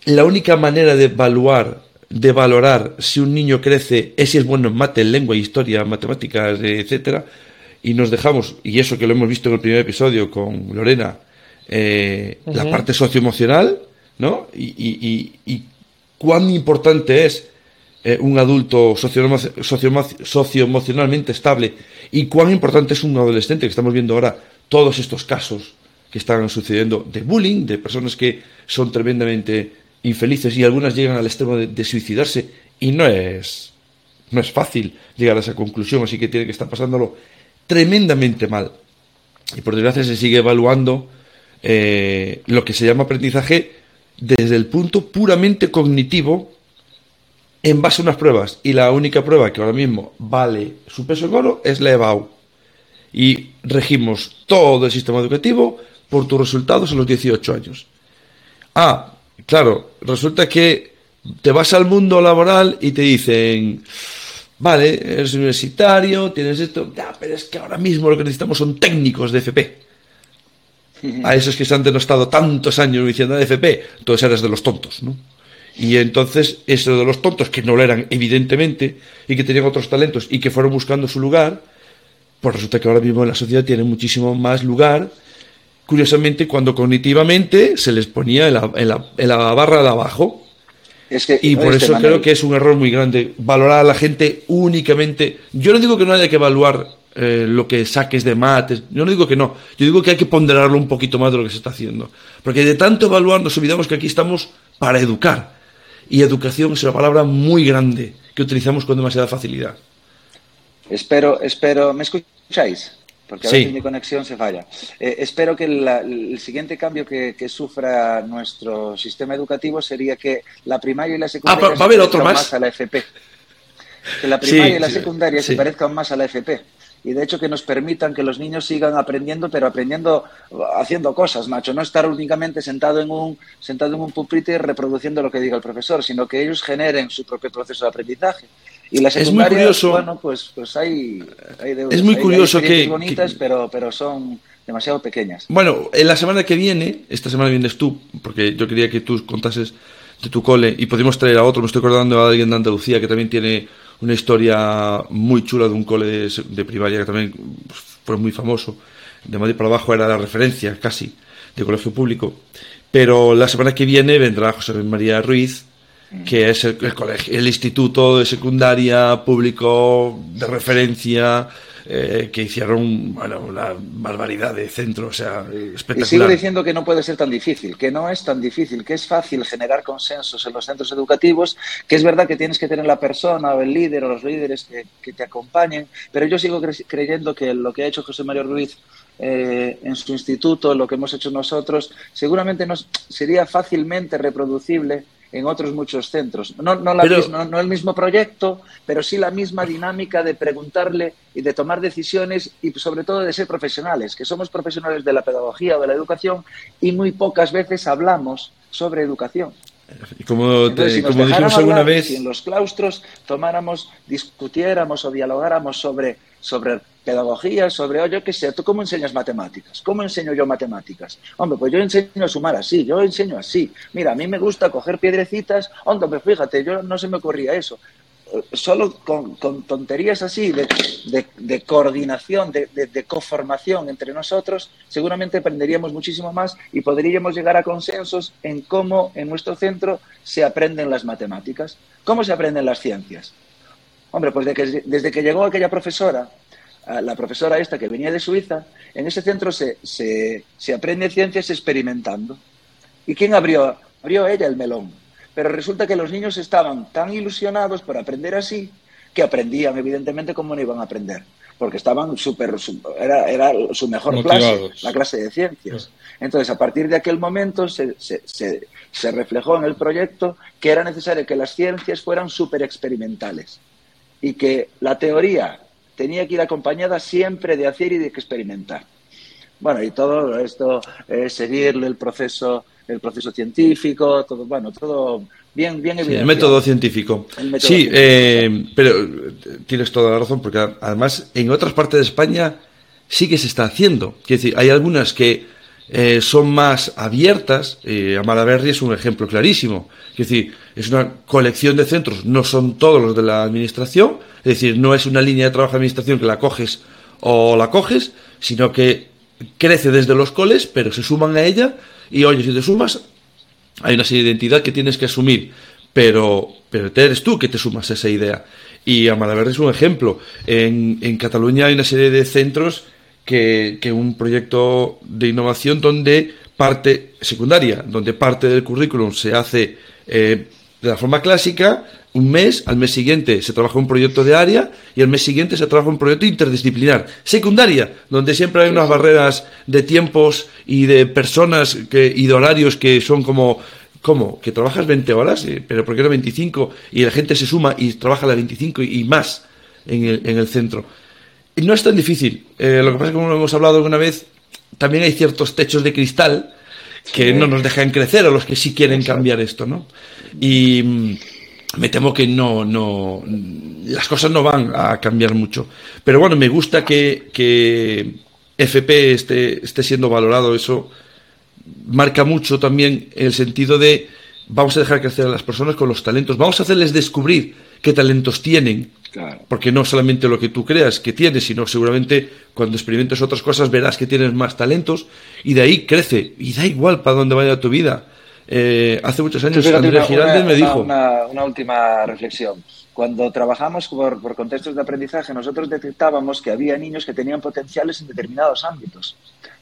la única manera de evaluar de valorar si un niño crece es si es bueno en mate, en lengua, historia, matemáticas, etcétera, y nos dejamos, y eso que lo hemos visto en el primer episodio con Lorena, eh, la parte socioemocional, ¿no? Y, y, cuán importante es eh, un adulto socioemocionalmente estable y cuán importante es un adolescente, que estamos viendo ahora todos estos casos que están sucediendo de bullying, de personas que son tremendamente infelices y algunas llegan al extremo de, suicidarse y no es, no es fácil llegar a esa conclusión, así que tiene que estar pasándolo tremendamente mal. Y por desgracia se sigue evaluando eh, lo que se llama aprendizaje desde el punto puramente cognitivo en base a unas pruebas. Y la única prueba que ahora mismo vale su peso en oro es la EBAU. Y regimos todo el sistema educativo por tus resultados a los 18 años. Ah, Claro, resulta que te vas al mundo laboral y te dicen, vale, eres universitario, tienes esto, ya, pero es que ahora mismo lo que necesitamos son técnicos de FP. A esos que se han denostado tantos años diciendo de FP, entonces eres de los tontos, ¿no? Y entonces, eso de los tontos, que no lo eran evidentemente, y que tenían otros talentos y que fueron buscando su lugar, pues resulta que ahora mismo en la sociedad tienen muchísimo más lugar curiosamente, cuando cognitivamente se les ponía en la, barra de abajo. Y por eso creo que es un error muy grande valorar a la gente únicamente. Yo no digo que no haya que evaluar eh, lo que saques de mates, yo no digo que no, yo digo que hay que ponderarlo un poquito más de lo que se está haciendo. Porque de tanto evaluar nos olvidamos que aquí estamos para educar. Y educación es una palabra muy grande que utilizamos con demasiada facilidad. Espero, espero, ¿me escucháis? Porque a veces mi conexión se falla. Eh, espero que el siguiente cambio que, sufra nuestro sistema educativo sería que la primaria y la secundaria ah, se parezcan más? a la FP. Que la primaria y la secundaria se parezcan más a la FP. Y de hecho que nos permitan que los niños sigan aprendiendo, pero aprendiendo haciendo cosas, macho. No estar únicamente sentado en un, sentado en un pupitre reproduciendo lo que diga el profesor, sino que ellos generen su propio proceso de aprendizaje. Y la es muy curioso, bueno, pues, pues hay, hay Es muy curioso que... bonitas, pero, pero son demasiado pequeñas. Bueno, en la semana que viene, esta semana vienes tú, porque yo quería que tú contases de tu cole y podemos traer a otro, me estoy acordando a alguien de Andalucía que también tiene una historia muy chula de un cole de, primaria que también pues, fue muy famoso. De Madrid para abajo era la referencia casi de colegio público. Pero la semana que viene vendrá José María Ruiz, que es el, colegio, el instituto de secundaria público de referencia eh, que hicieron bueno, una barbaridad de centro, o sea, espectacular. Y sigo diciendo que no puede ser tan difícil, que no es tan difícil, que es fácil generar consensos en los centros educativos, que es verdad que tienes que tener la persona o el líder o los líderes que, te acompañen, pero yo sigo creyendo que lo que ha hecho José María Ruiz eh, en su instituto, lo que hemos hecho nosotros, seguramente nos, sería fácilmente reproducible en otros muchos centros. No, no, no, el mismo proyecto, pero sí la misma dinámica de preguntarle y de tomar decisiones y sobre todo de ser profesionales, que somos profesionales de la pedagogía o de la educación y muy pocas veces hablamos sobre educación. Y como, dijimos alguna vez... Si en los claustros tomáramos, discutiéramos o dialogáramos sobre, sobre pedagogía, sobre, oye, qué sé, ¿tú cómo enseñas matemáticas? ¿Cómo enseño yo matemáticas? Hombre, pues yo enseño a sumar así, yo enseño así. Mira, a mí me gusta coger piedrecitas, hombre, pues fíjate, yo no se me ocurría eso solo con, tonterías así de, coordinación, de, de, coformación entre nosotros, seguramente aprenderíamos muchísimo más y podríamos llegar a consensos en cómo en nuestro centro se aprenden las matemáticas, cómo se aprenden las ciencias. Hombre, pues desde que llegó aquella profesora la profesora esta que venía de Suiza, en ese centro se, se, se aprende ciencias experimentando. ¿Y quién abrió? Abrió ella el melón. Pero resulta que los niños estaban tan ilusionados por aprender así que aprendían, evidentemente, como no iban a aprender. Porque estaban súper. Era, era su mejor clase, la clase de ciencias. Entonces, a partir de aquel momento se, se, se, se reflejó en el proyecto que era necesario que las ciencias fueran súper experimentales y que la teoría tenía que ir acompañada siempre de hacer y de experimentar. Bueno, y todo esto es seguirle el proceso, el proceso científico, todo, bueno, todo bien, bien sí, el método científico. El método sí, científico. Eh, pero tienes toda la razón, porque además en otras partes de España sí que se está haciendo. Quiero decir, hay algunas que eh, son más abiertas. Eh, Amalaberry es un ejemplo clarísimo. Es decir, es una colección de centros, no son todos los de la administración, es decir, no es una línea de trabajo de administración que la coges o la coges, sino que crece desde los coles, pero se suman a ella y oye, si te sumas, hay una serie de identidad que tienes que asumir, pero, pero eres tú que te sumas a esa idea. Y Amalaberry es un ejemplo. En, en Cataluña hay una serie de centros que, que un proyecto de innovación donde parte secundaria, donde parte del currículum se hace eh, de la forma clásica, un mes, al mes siguiente se trabaja un proyecto de área y al mes siguiente se trabaja un proyecto interdisciplinar. Secundaria, donde siempre hay unas barreras de tiempos y de personas que, y de horarios que son como ¿Cómo? ¿Que trabajas 20 horas? ¿Pero por qué no 25? Y la gente se suma y trabaja las 25 y más en el, en el centro. Y no es tan difícil. Eh, lo que pasa es que, como hemos hablado alguna vez, también hay ciertos techos de cristal que sí. no nos dejan crecer a los que sí quieren Exacto. cambiar esto, ¿no? Y mm, me temo que no, no, las cosas no van a cambiar mucho. Pero bueno, me gusta que, que FP esté, esté siendo valorado, eso marca mucho también el sentido de vamos a dejar crecer a las personas con los talentos, vamos a hacerles descubrir qué talentos tienen Claro. Porque no solamente lo que tú creas que tienes, sino seguramente cuando experimentes otras cosas verás que tienes más talentos y de ahí crece. Y da igual para dónde vaya tu vida. Eh, hace muchos años sí, Andrés Giraldes me dijo. Una, una, última reflexión. Cuando trabajamos por, por contextos de aprendizaje, nosotros detectábamos que había niños que tenían potenciales en determinados ámbitos.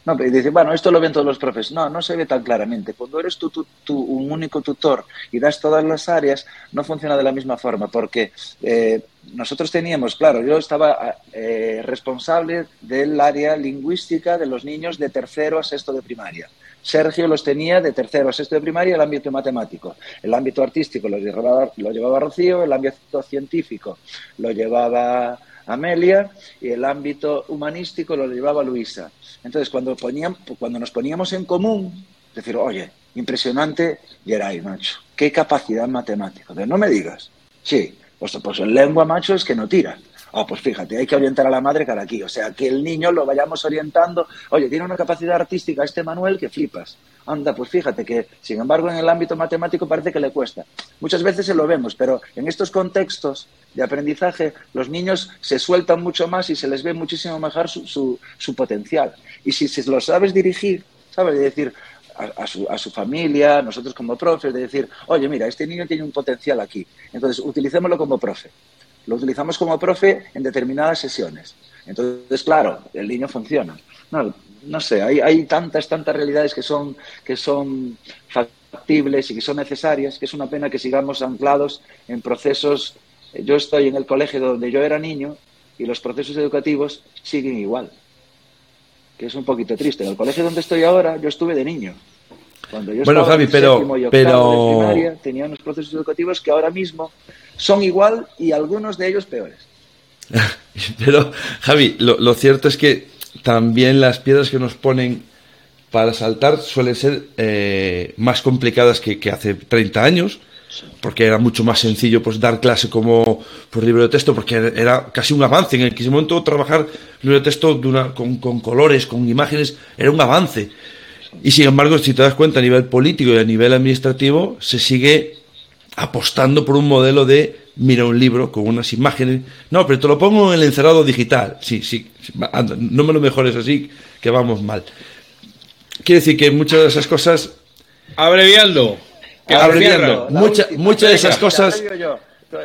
No, pero dice, bueno, esto lo ven todos los profes. No, no se ve tan claramente. Cuando eres tú, tú, tú, un único tutor y das todas las áreas, no funciona de la misma forma, porque eh, nosotros teníamos, claro, yo estaba eh, responsable del área lingüística de los niños de tercero a sexto de primaria. Sergio los tenía de tercero a sexto de primaria el ámbito matemático. El ámbito artístico lo llevaba, lo llevaba Rocío, el ámbito científico lo llevaba Amelia y el ámbito humanístico lo llevaba Luisa. Entonces, cuando, poníamos, cuando nos poníamos en común, decir, oye, impresionante Geray, macho, qué capacidad matemática. De, no me digas, sí, pues, pues en lengua, macho, es que no tira. Oh, pues fíjate, hay que orientar a la madre cara aquí. O sea, que el niño lo vayamos orientando. Oye, tiene una capacidad artística este Manuel que flipas. Anda, pues fíjate que, sin embargo, en el ámbito matemático parece que le cuesta. Muchas veces se lo vemos, pero en estos contextos de aprendizaje, los niños se sueltan mucho más y se les ve muchísimo mejor su, su, potencial. Y si, si lo sabes dirigir, sabes decir, a, a, su, a, su, familia, nosotros como profes, de decir, oye, mira, este niño tiene un potencial aquí, entonces utilicémoslo como profe. Lo utilizamos como profe en determinadas sesiones. Entonces, claro, el niño funciona. No, no sé, hay, hay tantas, tantas realidades que son, que son factibles y que son necesarias, que es una pena que sigamos anclados en procesos. Yo estoy en el colegio donde yo era niño y los procesos educativos siguen igual que es un poquito triste. En el colegio donde estoy ahora, yo estuve de niño. Cuando yo bueno, Javi, pero, y pero... de primaria, tenía unos procesos educativos que ahora mismo son igual y algunos de ellos peores. pero, Javi, lo, lo, cierto es que también las piedras que nos ponen para saltar suelen ser eh, más complicadas que, que hace 30 años porque era mucho más sencillo pues dar clase como por libro de texto, porque era casi un avance. En aquel momento trabajar libro de texto de una, con, con, colores, con imágenes, era un avance. Y sin embargo, si te das cuenta a nivel político y a nivel administrativo, se sigue apostando por un modelo de mira un libro con unas imágenes. No, pero te lo pongo en el encerrado digital. Sí, sí, anda, no me lo mejores así, que vamos mal. Quiere decir que muchas de esas cosas. Abreviando abreviando. Muchas mucha de esas cosas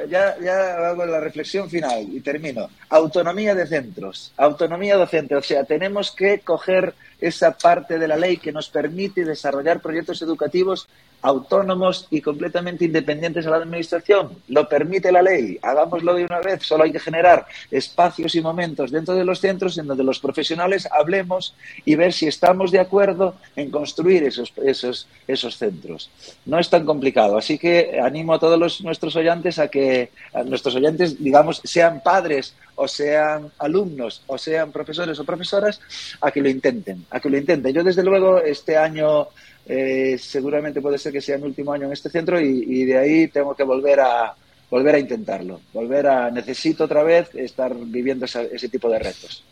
ya, ya hago la reflexión final y termino. Autonomía de centros, autonomía docente. O sea, tenemos que coger esa parte de la ley que nos permite desarrollar proyectos educativos autónomos y completamente independientes a la administración. Lo permite la ley. Hagámoslo de una vez. Solo hay que generar espacios y momentos dentro de los centros en donde los profesionales hablemos y ver si estamos de acuerdo en construir esos, esos, esos centros. No es tan complicado. Así que animo a todos los, nuestros oyentes a que a nuestros oyentes, digamos, sean padres o sean alumnos o sean profesores o profesoras, a que lo intenten, a que lo intenten. Yo, desde luego, este año eh, seguramente puede ser que sea mi último año en este centro y, de ahí tengo que volver a volver a intentarlo, volver a necesito otra vez estar viviendo ese tipo de retos.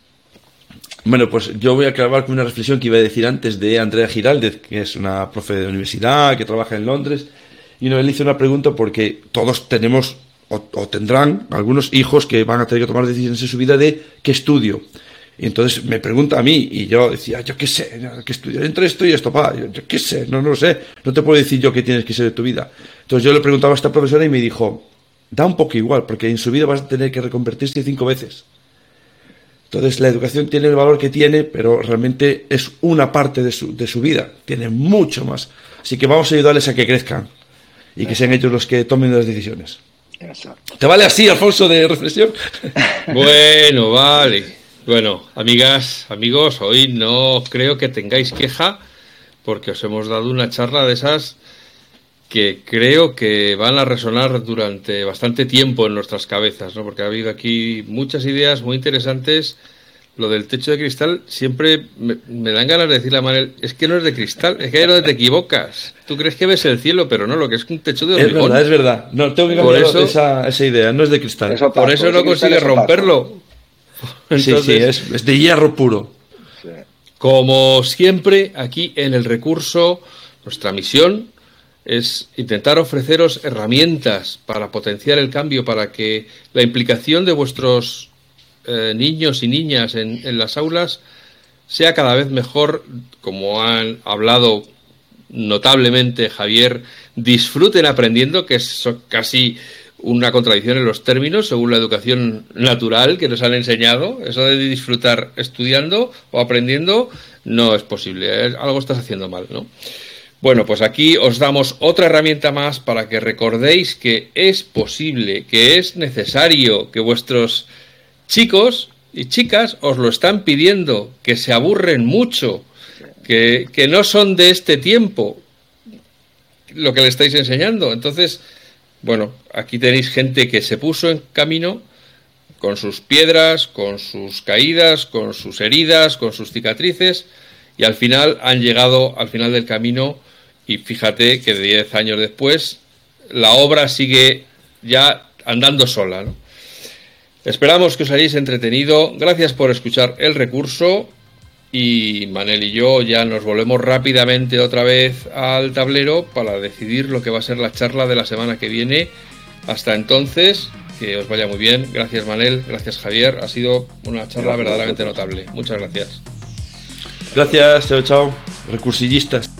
Bueno, pues yo voy a acabar con una reflexión que iba a decir antes de Andrea Giraldez, que es una profe de universidad, que trabaja en Londres, y no, él hizo una pregunta porque todos tenemos o, o, tendrán algunos hijos que van a tener que tomar decisiones en su vida de qué estudio. Y entonces me pregunta a mí, y yo decía, yo qué sé, que estudiar entre esto y esto, pa, yo, qué sé, no, no lo sé, no te puedo decir yo qué tienes que ser de tu vida. Entonces yo le preguntaba a esta profesora y me dijo, da un poco igual, porque en su vida vas a tener que reconvertirse cinco veces. Entonces la educación tiene el valor que tiene, pero realmente es una parte de su, de su vida, tiene mucho más. Así que vamos a ayudarles a que crezcan y que sean ellos los que tomen las decisiones. ¿Te vale así, Alfonso, de reflexión? Bueno, vale. Bueno, amigas, amigos, hoy no creo que tengáis queja porque os hemos dado una charla de esas que creo que van a resonar durante bastante tiempo en nuestras cabezas, ¿no? Porque ha habido aquí muchas ideas muy interesantes. Lo del techo de cristal siempre me, dan ganas de decirle a Manel, es que no es de cristal, es que ahí es donde te equivocas. Tú crees que ves el cielo, pero no, lo que es un techo de hormigón. Es verdad, es verdad. No, tengo que cambiar esa, esa, idea, no es de cristal. por eso no consigues romperlo sí, sí, es, de hierro puro. Como siempre, aquí en el recurso, nuestra misión es intentar ofreceros herramientas para potenciar el cambio, para que la implicación de vuestros eh, niños y niñas en, en, las aulas sea cada vez mejor, como han hablado notablemente Javier, disfruten aprendiendo, que es casi una contradicción en los términos según la educación natural que nos han enseñado. Eso de disfrutar estudiando o aprendiendo no es posible. Algo estás haciendo mal, ¿no? Bueno, pues aquí os damos otra herramienta más para que recordéis que es posible, que es necesario, que vuestros chicos y chicas os lo están pidiendo, que se aburren mucho, que, que no son de este tiempo lo que le estáis enseñando. Entonces, bueno, aquí tenéis gente que se puso en camino con sus piedras, con sus caídas, con sus heridas, con sus cicatrices, y al final han llegado al final del camino y fíjate que diez años después la obra sigue ya andando sola. Esperamos que os hayáis entretenido. Gracias por escuchar el recurso y Manel y yo ya nos volvemos rápidamente otra vez al tablero para decidir lo que va a ser la charla de la semana que viene. Hasta entonces, que os vaya muy bien. Gracias Manel, gracias Javier. Ha sido una charla verdaderamente notable. Muchas gracias. Gracias, chao, chao. Recursillistas.